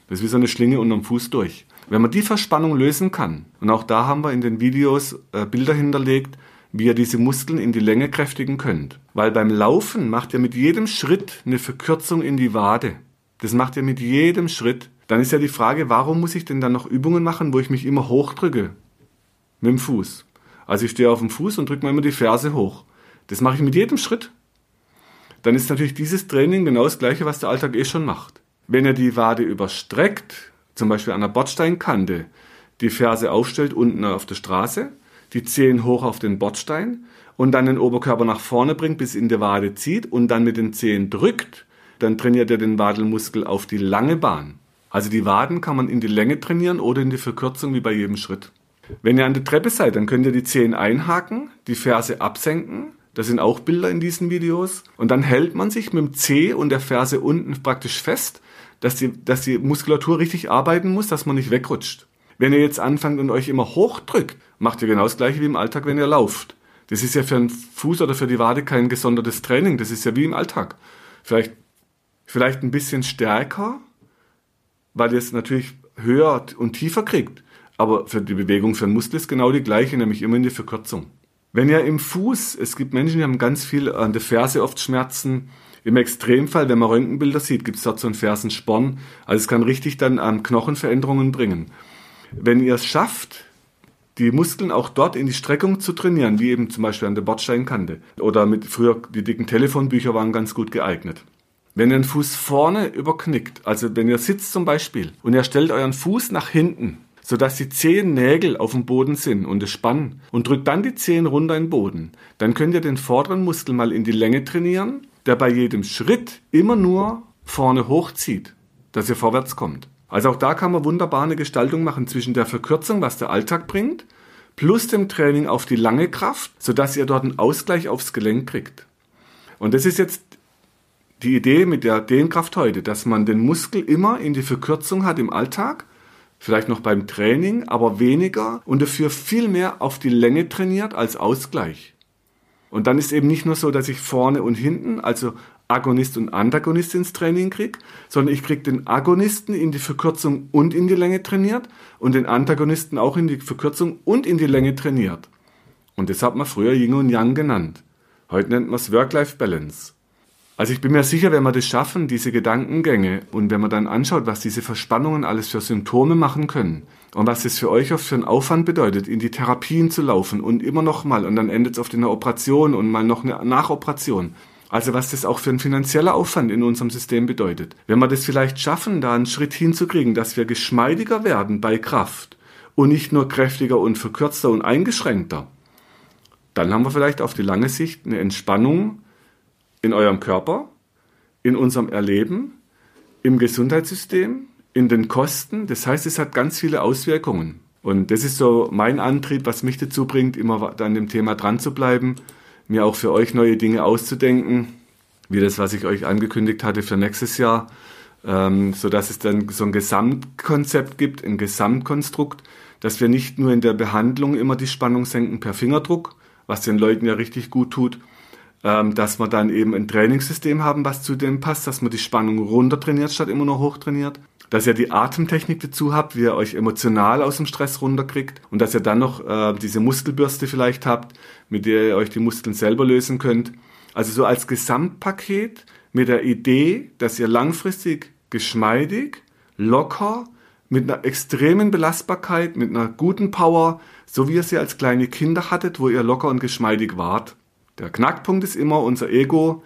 Das ist wie so eine Schlinge unterm Fuß durch. Wenn man die Verspannung lösen kann, und auch da haben wir in den Videos äh, Bilder hinterlegt, wie ihr diese Muskeln in die Länge kräftigen könnt. Weil beim Laufen macht ihr mit jedem Schritt eine Verkürzung in die Wade. Das macht ihr mit jedem Schritt. Dann ist ja die Frage, warum muss ich denn dann noch Übungen machen, wo ich mich immer hochdrücke? Mit dem Fuß. Also ich stehe auf dem Fuß und drücke mir immer die Ferse hoch. Das mache ich mit jedem Schritt. Dann ist natürlich dieses Training genau das gleiche, was der Alltag eh schon macht. Wenn er die Wade überstreckt, zum Beispiel an der Bordsteinkante, die Ferse aufstellt unten auf der Straße, die Zehen hoch auf den Bordstein und dann den Oberkörper nach vorne bringt, bis in die Wade zieht und dann mit den Zehen drückt, dann trainiert er den Wadelmuskel auf die lange Bahn. Also die Waden kann man in die Länge trainieren oder in die Verkürzung wie bei jedem Schritt. Wenn ihr an der Treppe seid, dann könnt ihr die Zehen einhaken, die Ferse absenken. Das sind auch Bilder in diesen Videos. Und dann hält man sich mit dem Zeh und der Ferse unten praktisch fest, dass die, dass die Muskulatur richtig arbeiten muss, dass man nicht wegrutscht. Wenn ihr jetzt anfangt und euch immer hochdrückt, macht ihr genau das gleiche wie im Alltag, wenn ihr lauft. Das ist ja für einen Fuß oder für die Wade kein gesondertes Training. Das ist ja wie im Alltag. Vielleicht, vielleicht ein bisschen stärker, weil ihr es natürlich höher und tiefer kriegt. Aber für die Bewegung für den Muskel ist genau die gleiche, nämlich immer in die Verkürzung. Wenn ihr im Fuß, es gibt Menschen, die haben ganz viel an der Ferse oft Schmerzen. Im Extremfall, wenn man Röntgenbilder sieht, gibt es dort so einen Fersensporn. Also es kann richtig dann an Knochenveränderungen bringen. Wenn ihr es schafft, die Muskeln auch dort in die Streckung zu trainieren, wie eben zum Beispiel an der Bordsteinkante oder mit früher die dicken Telefonbücher waren ganz gut geeignet. Wenn ihr den Fuß vorne überknickt, also wenn ihr sitzt zum Beispiel und ihr stellt euren Fuß nach hinten, sodass die zehn Nägel auf dem Boden sind und es spannen und drückt dann die Zehen runter in den Boden. Dann könnt ihr den vorderen Muskel mal in die Länge trainieren, der bei jedem Schritt immer nur vorne hochzieht, dass ihr vorwärts kommt. Also auch da kann man wunderbar eine Gestaltung machen zwischen der Verkürzung, was der Alltag bringt, plus dem Training auf die lange Kraft, sodass ihr dort einen Ausgleich aufs Gelenk kriegt. Und das ist jetzt die Idee mit der Dehnkraft heute, dass man den Muskel immer in die Verkürzung hat im Alltag vielleicht noch beim Training, aber weniger und dafür viel mehr auf die Länge trainiert als Ausgleich. Und dann ist eben nicht nur so, dass ich vorne und hinten, also Agonist und Antagonist ins Training kriege, sondern ich kriege den Agonisten in die Verkürzung und in die Länge trainiert und den Antagonisten auch in die Verkürzung und in die Länge trainiert. Und das hat man früher Yin und Yang genannt. Heute nennt man es Work-Life-Balance. Also ich bin mir sicher, wenn wir das schaffen, diese Gedankengänge, und wenn man dann anschaut, was diese Verspannungen alles für Symptome machen können und was das für euch oft für einen Aufwand bedeutet, in die Therapien zu laufen und immer noch mal und dann endet es auf einer Operation und mal noch eine Nachoperation. Also was das auch für ein finanzieller Aufwand in unserem System bedeutet. Wenn wir das vielleicht schaffen, da einen Schritt hinzukriegen, dass wir geschmeidiger werden bei Kraft und nicht nur kräftiger und verkürzter und eingeschränkter, dann haben wir vielleicht auf die lange Sicht eine Entspannung in eurem Körper, in unserem Erleben, im Gesundheitssystem, in den Kosten. Das heißt, es hat ganz viele Auswirkungen. Und das ist so mein Antrieb, was mich dazu bringt, immer an dem Thema dran zu bleiben, mir auch für euch neue Dinge auszudenken, wie das, was ich euch angekündigt hatte für nächstes Jahr, ähm, so dass es dann so ein Gesamtkonzept gibt, ein Gesamtkonstrukt, dass wir nicht nur in der Behandlung immer die Spannung senken per Fingerdruck, was den Leuten ja richtig gut tut, ähm, dass wir dann eben ein Trainingssystem haben, was zu dem passt, dass man die Spannung runter trainiert, statt immer nur hoch trainiert. Dass ihr die Atemtechnik dazu habt, wie ihr euch emotional aus dem Stress runterkriegt und dass ihr dann noch äh, diese Muskelbürste vielleicht habt, mit der ihr euch die Muskeln selber lösen könnt. Also so als Gesamtpaket mit der Idee, dass ihr langfristig geschmeidig, locker, mit einer extremen Belastbarkeit, mit einer guten Power, so wie ihr sie als kleine Kinder hattet, wo ihr locker und geschmeidig wart, der Knackpunkt ist immer unser Ego,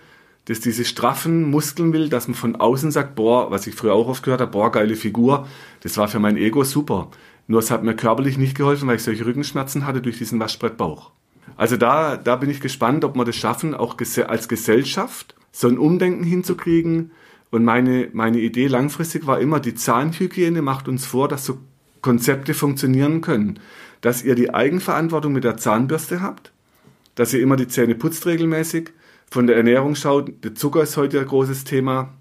das diese straffen Muskeln will, dass man von außen sagt, boah, was ich früher auch oft gehört habe, boah, geile Figur. Das war für mein Ego super. Nur es hat mir körperlich nicht geholfen, weil ich solche Rückenschmerzen hatte durch diesen Waschbrettbauch. Also da, da bin ich gespannt, ob wir das schaffen, auch als Gesellschaft so ein Umdenken hinzukriegen. Und meine, meine Idee langfristig war immer, die Zahnhygiene macht uns vor, dass so Konzepte funktionieren können. Dass ihr die Eigenverantwortung mit der Zahnbürste habt, dass ihr immer die Zähne putzt regelmäßig, von der Ernährung schaut. Der Zucker ist heute ein großes Thema.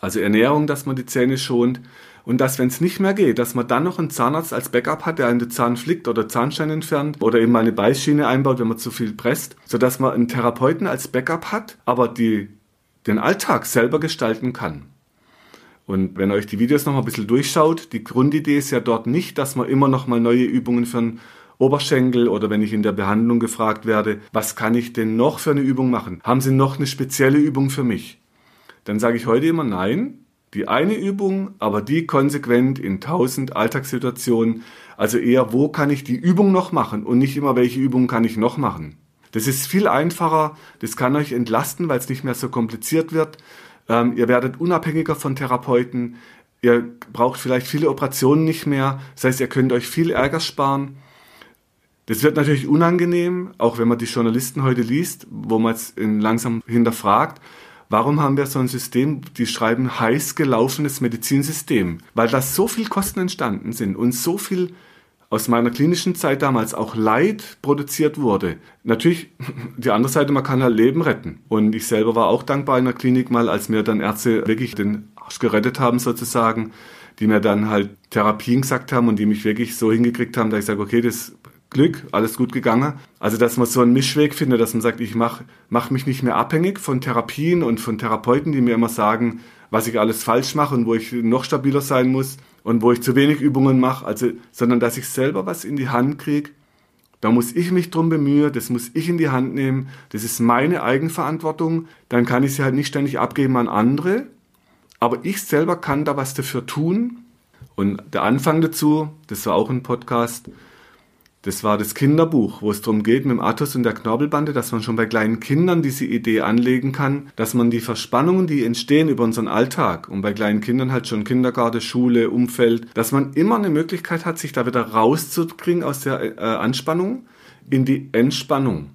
Also Ernährung, dass man die Zähne schont. Und dass, wenn es nicht mehr geht, dass man dann noch einen Zahnarzt als Backup hat, der einen den Zahn flickt oder Zahnstein entfernt oder eben eine Beißschiene einbaut, wenn man zu viel presst, sodass man einen Therapeuten als Backup hat, aber die, den Alltag selber gestalten kann. Und wenn ihr euch die Videos noch mal ein bisschen durchschaut, die Grundidee ist ja dort nicht, dass man immer noch mal neue Übungen für einen Oberschenkel oder wenn ich in der Behandlung gefragt werde, was kann ich denn noch für eine Übung machen? Haben Sie noch eine spezielle Übung für mich? Dann sage ich heute immer nein. Die eine Übung, aber die konsequent in tausend Alltagssituationen. Also eher, wo kann ich die Übung noch machen und nicht immer, welche Übung kann ich noch machen. Das ist viel einfacher, das kann euch entlasten, weil es nicht mehr so kompliziert wird. Ähm, ihr werdet unabhängiger von Therapeuten. Ihr braucht vielleicht viele Operationen nicht mehr. Das heißt, ihr könnt euch viel Ärger sparen. Das wird natürlich unangenehm, auch wenn man die Journalisten heute liest, wo man es langsam hinterfragt. Warum haben wir so ein System, die schreiben heiß gelaufenes Medizinsystem? Weil da so viel Kosten entstanden sind und so viel aus meiner klinischen Zeit damals auch Leid produziert wurde. Natürlich, die andere Seite, man kann halt Leben retten. Und ich selber war auch dankbar in der Klinik mal, als mir dann Ärzte wirklich den Arsch gerettet haben sozusagen, die mir dann halt Therapien gesagt haben und die mich wirklich so hingekriegt haben, dass ich sage, okay, das Glück, alles gut gegangen. Also, dass man so einen Mischweg findet, dass man sagt, ich mache mach mich nicht mehr abhängig von Therapien und von Therapeuten, die mir immer sagen, was ich alles falsch mache und wo ich noch stabiler sein muss und wo ich zu wenig Übungen mache, also, sondern dass ich selber was in die Hand kriege. Da muss ich mich drum bemühen, das muss ich in die Hand nehmen, das ist meine Eigenverantwortung, dann kann ich sie halt nicht ständig abgeben an andere, aber ich selber kann da was dafür tun. Und der Anfang dazu, das war auch ein Podcast, das war das Kinderbuch, wo es darum geht, mit dem Athos und der Knorpelbande, dass man schon bei kleinen Kindern diese Idee anlegen kann, dass man die Verspannungen, die entstehen über unseren Alltag und bei kleinen Kindern halt schon Kindergarten, Schule, Umfeld, dass man immer eine Möglichkeit hat, sich da wieder rauszukriegen aus der äh, Anspannung in die Entspannung.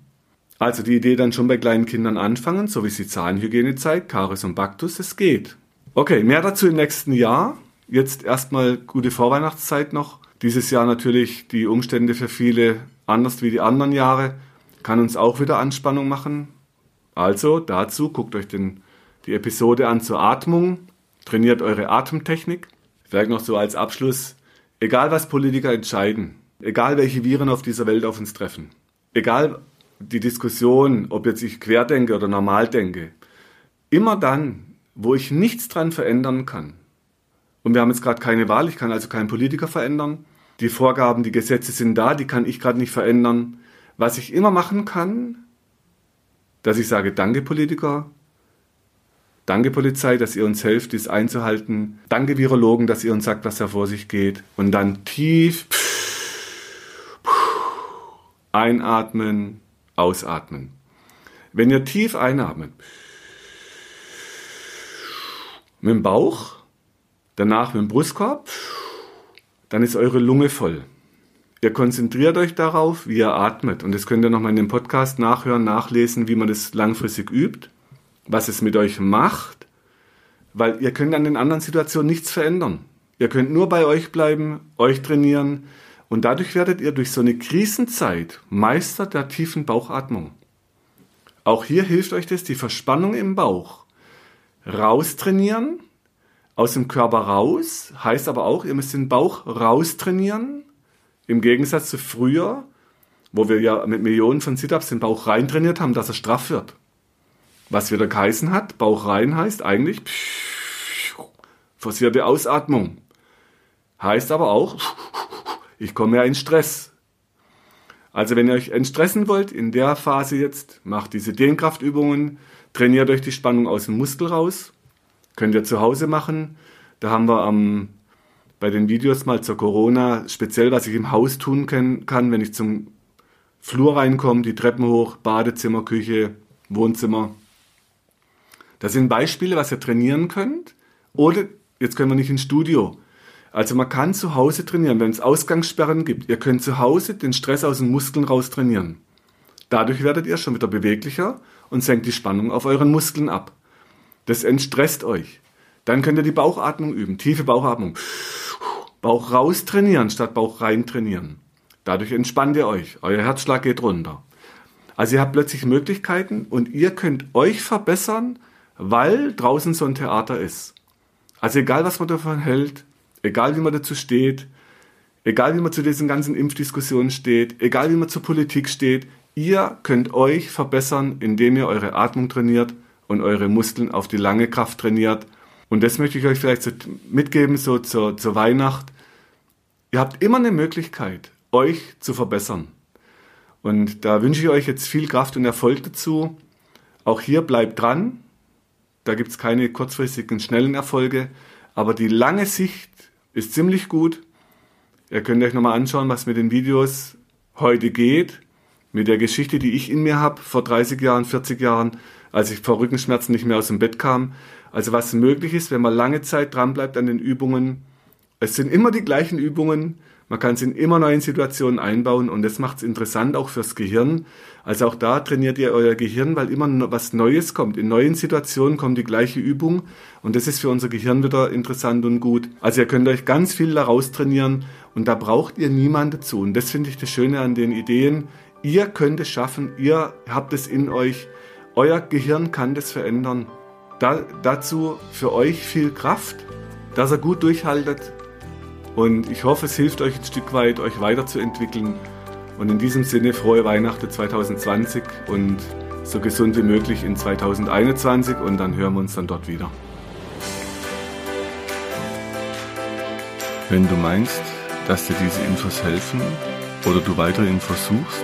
Also die Idee dann schon bei kleinen Kindern anfangen, so wie es die Zahnhygiene zeigt, Karies und Baktus, es geht. Okay, mehr dazu im nächsten Jahr. Jetzt erstmal gute Vorweihnachtszeit noch. Dieses Jahr natürlich die Umstände für viele anders wie die anderen Jahre, kann uns auch wieder Anspannung machen. Also dazu guckt euch den, die Episode an zur Atmung, trainiert eure Atemtechnik. Vielleicht noch so als Abschluss, egal was Politiker entscheiden, egal welche Viren auf dieser Welt auf uns treffen, egal die Diskussion, ob jetzt ich quer denke oder normal denke, immer dann, wo ich nichts dran verändern kann, und wir haben jetzt gerade keine Wahl, ich kann also keinen Politiker verändern. Die Vorgaben, die Gesetze sind da, die kann ich gerade nicht verändern. Was ich immer machen kann, dass ich sage, danke Politiker, Danke Polizei, dass ihr uns helft, dies einzuhalten. Danke Virologen, dass ihr uns sagt, was da vor sich geht. Und dann tief einatmen, ausatmen. Wenn ihr tief einatmet, mit dem Bauch, danach mit dem Brustkorb, dann ist eure Lunge voll. Ihr konzentriert euch darauf, wie ihr atmet. Und das könnt ihr nochmal in dem Podcast nachhören, nachlesen, wie man das langfristig übt, was es mit euch macht, weil ihr könnt an den anderen Situationen nichts verändern. Ihr könnt nur bei euch bleiben, euch trainieren und dadurch werdet ihr durch so eine Krisenzeit Meister der tiefen Bauchatmung. Auch hier hilft euch das, die Verspannung im Bauch raustrainieren, aus dem Körper raus, heißt aber auch, ihr müsst den Bauch raustrainieren, im Gegensatz zu früher, wo wir ja mit Millionen von Sit-Ups den Bauch reintrainiert haben, dass er straff wird. Was wieder geheißen hat, Bauch rein heißt eigentlich forcierte Ausatmung. Heißt aber auch, ich komme ja in Stress. Also wenn ihr euch entstressen wollt, in der Phase jetzt, macht diese Dehnkraftübungen, trainiert euch die Spannung aus dem Muskel raus. Könnt ihr zu Hause machen. Da haben wir am, bei den Videos mal zur Corona speziell, was ich im Haus tun kann, kann wenn ich zum Flur reinkomme, die Treppen hoch, Badezimmer, Küche, Wohnzimmer. Das sind Beispiele, was ihr trainieren könnt. Oder jetzt können wir nicht ins Studio. Also man kann zu Hause trainieren, wenn es Ausgangssperren gibt. Ihr könnt zu Hause den Stress aus den Muskeln raus trainieren. Dadurch werdet ihr schon wieder beweglicher und senkt die Spannung auf euren Muskeln ab. Das entstresst euch. Dann könnt ihr die Bauchatmung üben, tiefe Bauchatmung. Bauch raus trainieren statt Bauch rein trainieren. Dadurch entspannt ihr euch. Euer Herzschlag geht runter. Also ihr habt plötzlich Möglichkeiten und ihr könnt euch verbessern, weil draußen so ein Theater ist. Also egal, was man davon hält, egal wie man dazu steht, egal wie man zu diesen ganzen Impfdiskussionen steht, egal wie man zur Politik steht, ihr könnt euch verbessern, indem ihr eure Atmung trainiert und eure Muskeln auf die lange Kraft trainiert. Und das möchte ich euch vielleicht so mitgeben, so zur, zur Weihnacht. Ihr habt immer eine Möglichkeit, euch zu verbessern. Und da wünsche ich euch jetzt viel Kraft und Erfolg dazu. Auch hier bleibt dran. Da gibt es keine kurzfristigen, schnellen Erfolge. Aber die lange Sicht ist ziemlich gut. Ihr könnt euch nochmal anschauen, was mit den Videos heute geht. Mit der Geschichte, die ich in mir habe, vor 30 Jahren, 40 Jahren, als ich vor Rückenschmerzen nicht mehr aus dem Bett kam. Also was möglich ist, wenn man lange Zeit dran bleibt an den Übungen. Es sind immer die gleichen Übungen, man kann es in immer neuen Situationen einbauen und das macht es interessant auch fürs Gehirn. Also auch da trainiert ihr euer Gehirn, weil immer was Neues kommt. In neuen Situationen kommt die gleiche Übung und das ist für unser Gehirn wieder interessant und gut. Also ihr könnt euch ganz viel daraus trainieren und da braucht ihr niemanden dazu. Und das finde ich das Schöne an den Ideen. Ihr könnt es schaffen, ihr habt es in euch. Euer Gehirn kann das verändern. Da, dazu für euch viel Kraft, dass ihr gut durchhaltet und ich hoffe, es hilft euch ein Stück weit, euch weiterzuentwickeln. Und in diesem Sinne frohe Weihnachten 2020 und so gesund wie möglich in 2021 und dann hören wir uns dann dort wieder. Wenn du meinst, dass dir diese Infos helfen oder du weitere Infos suchst,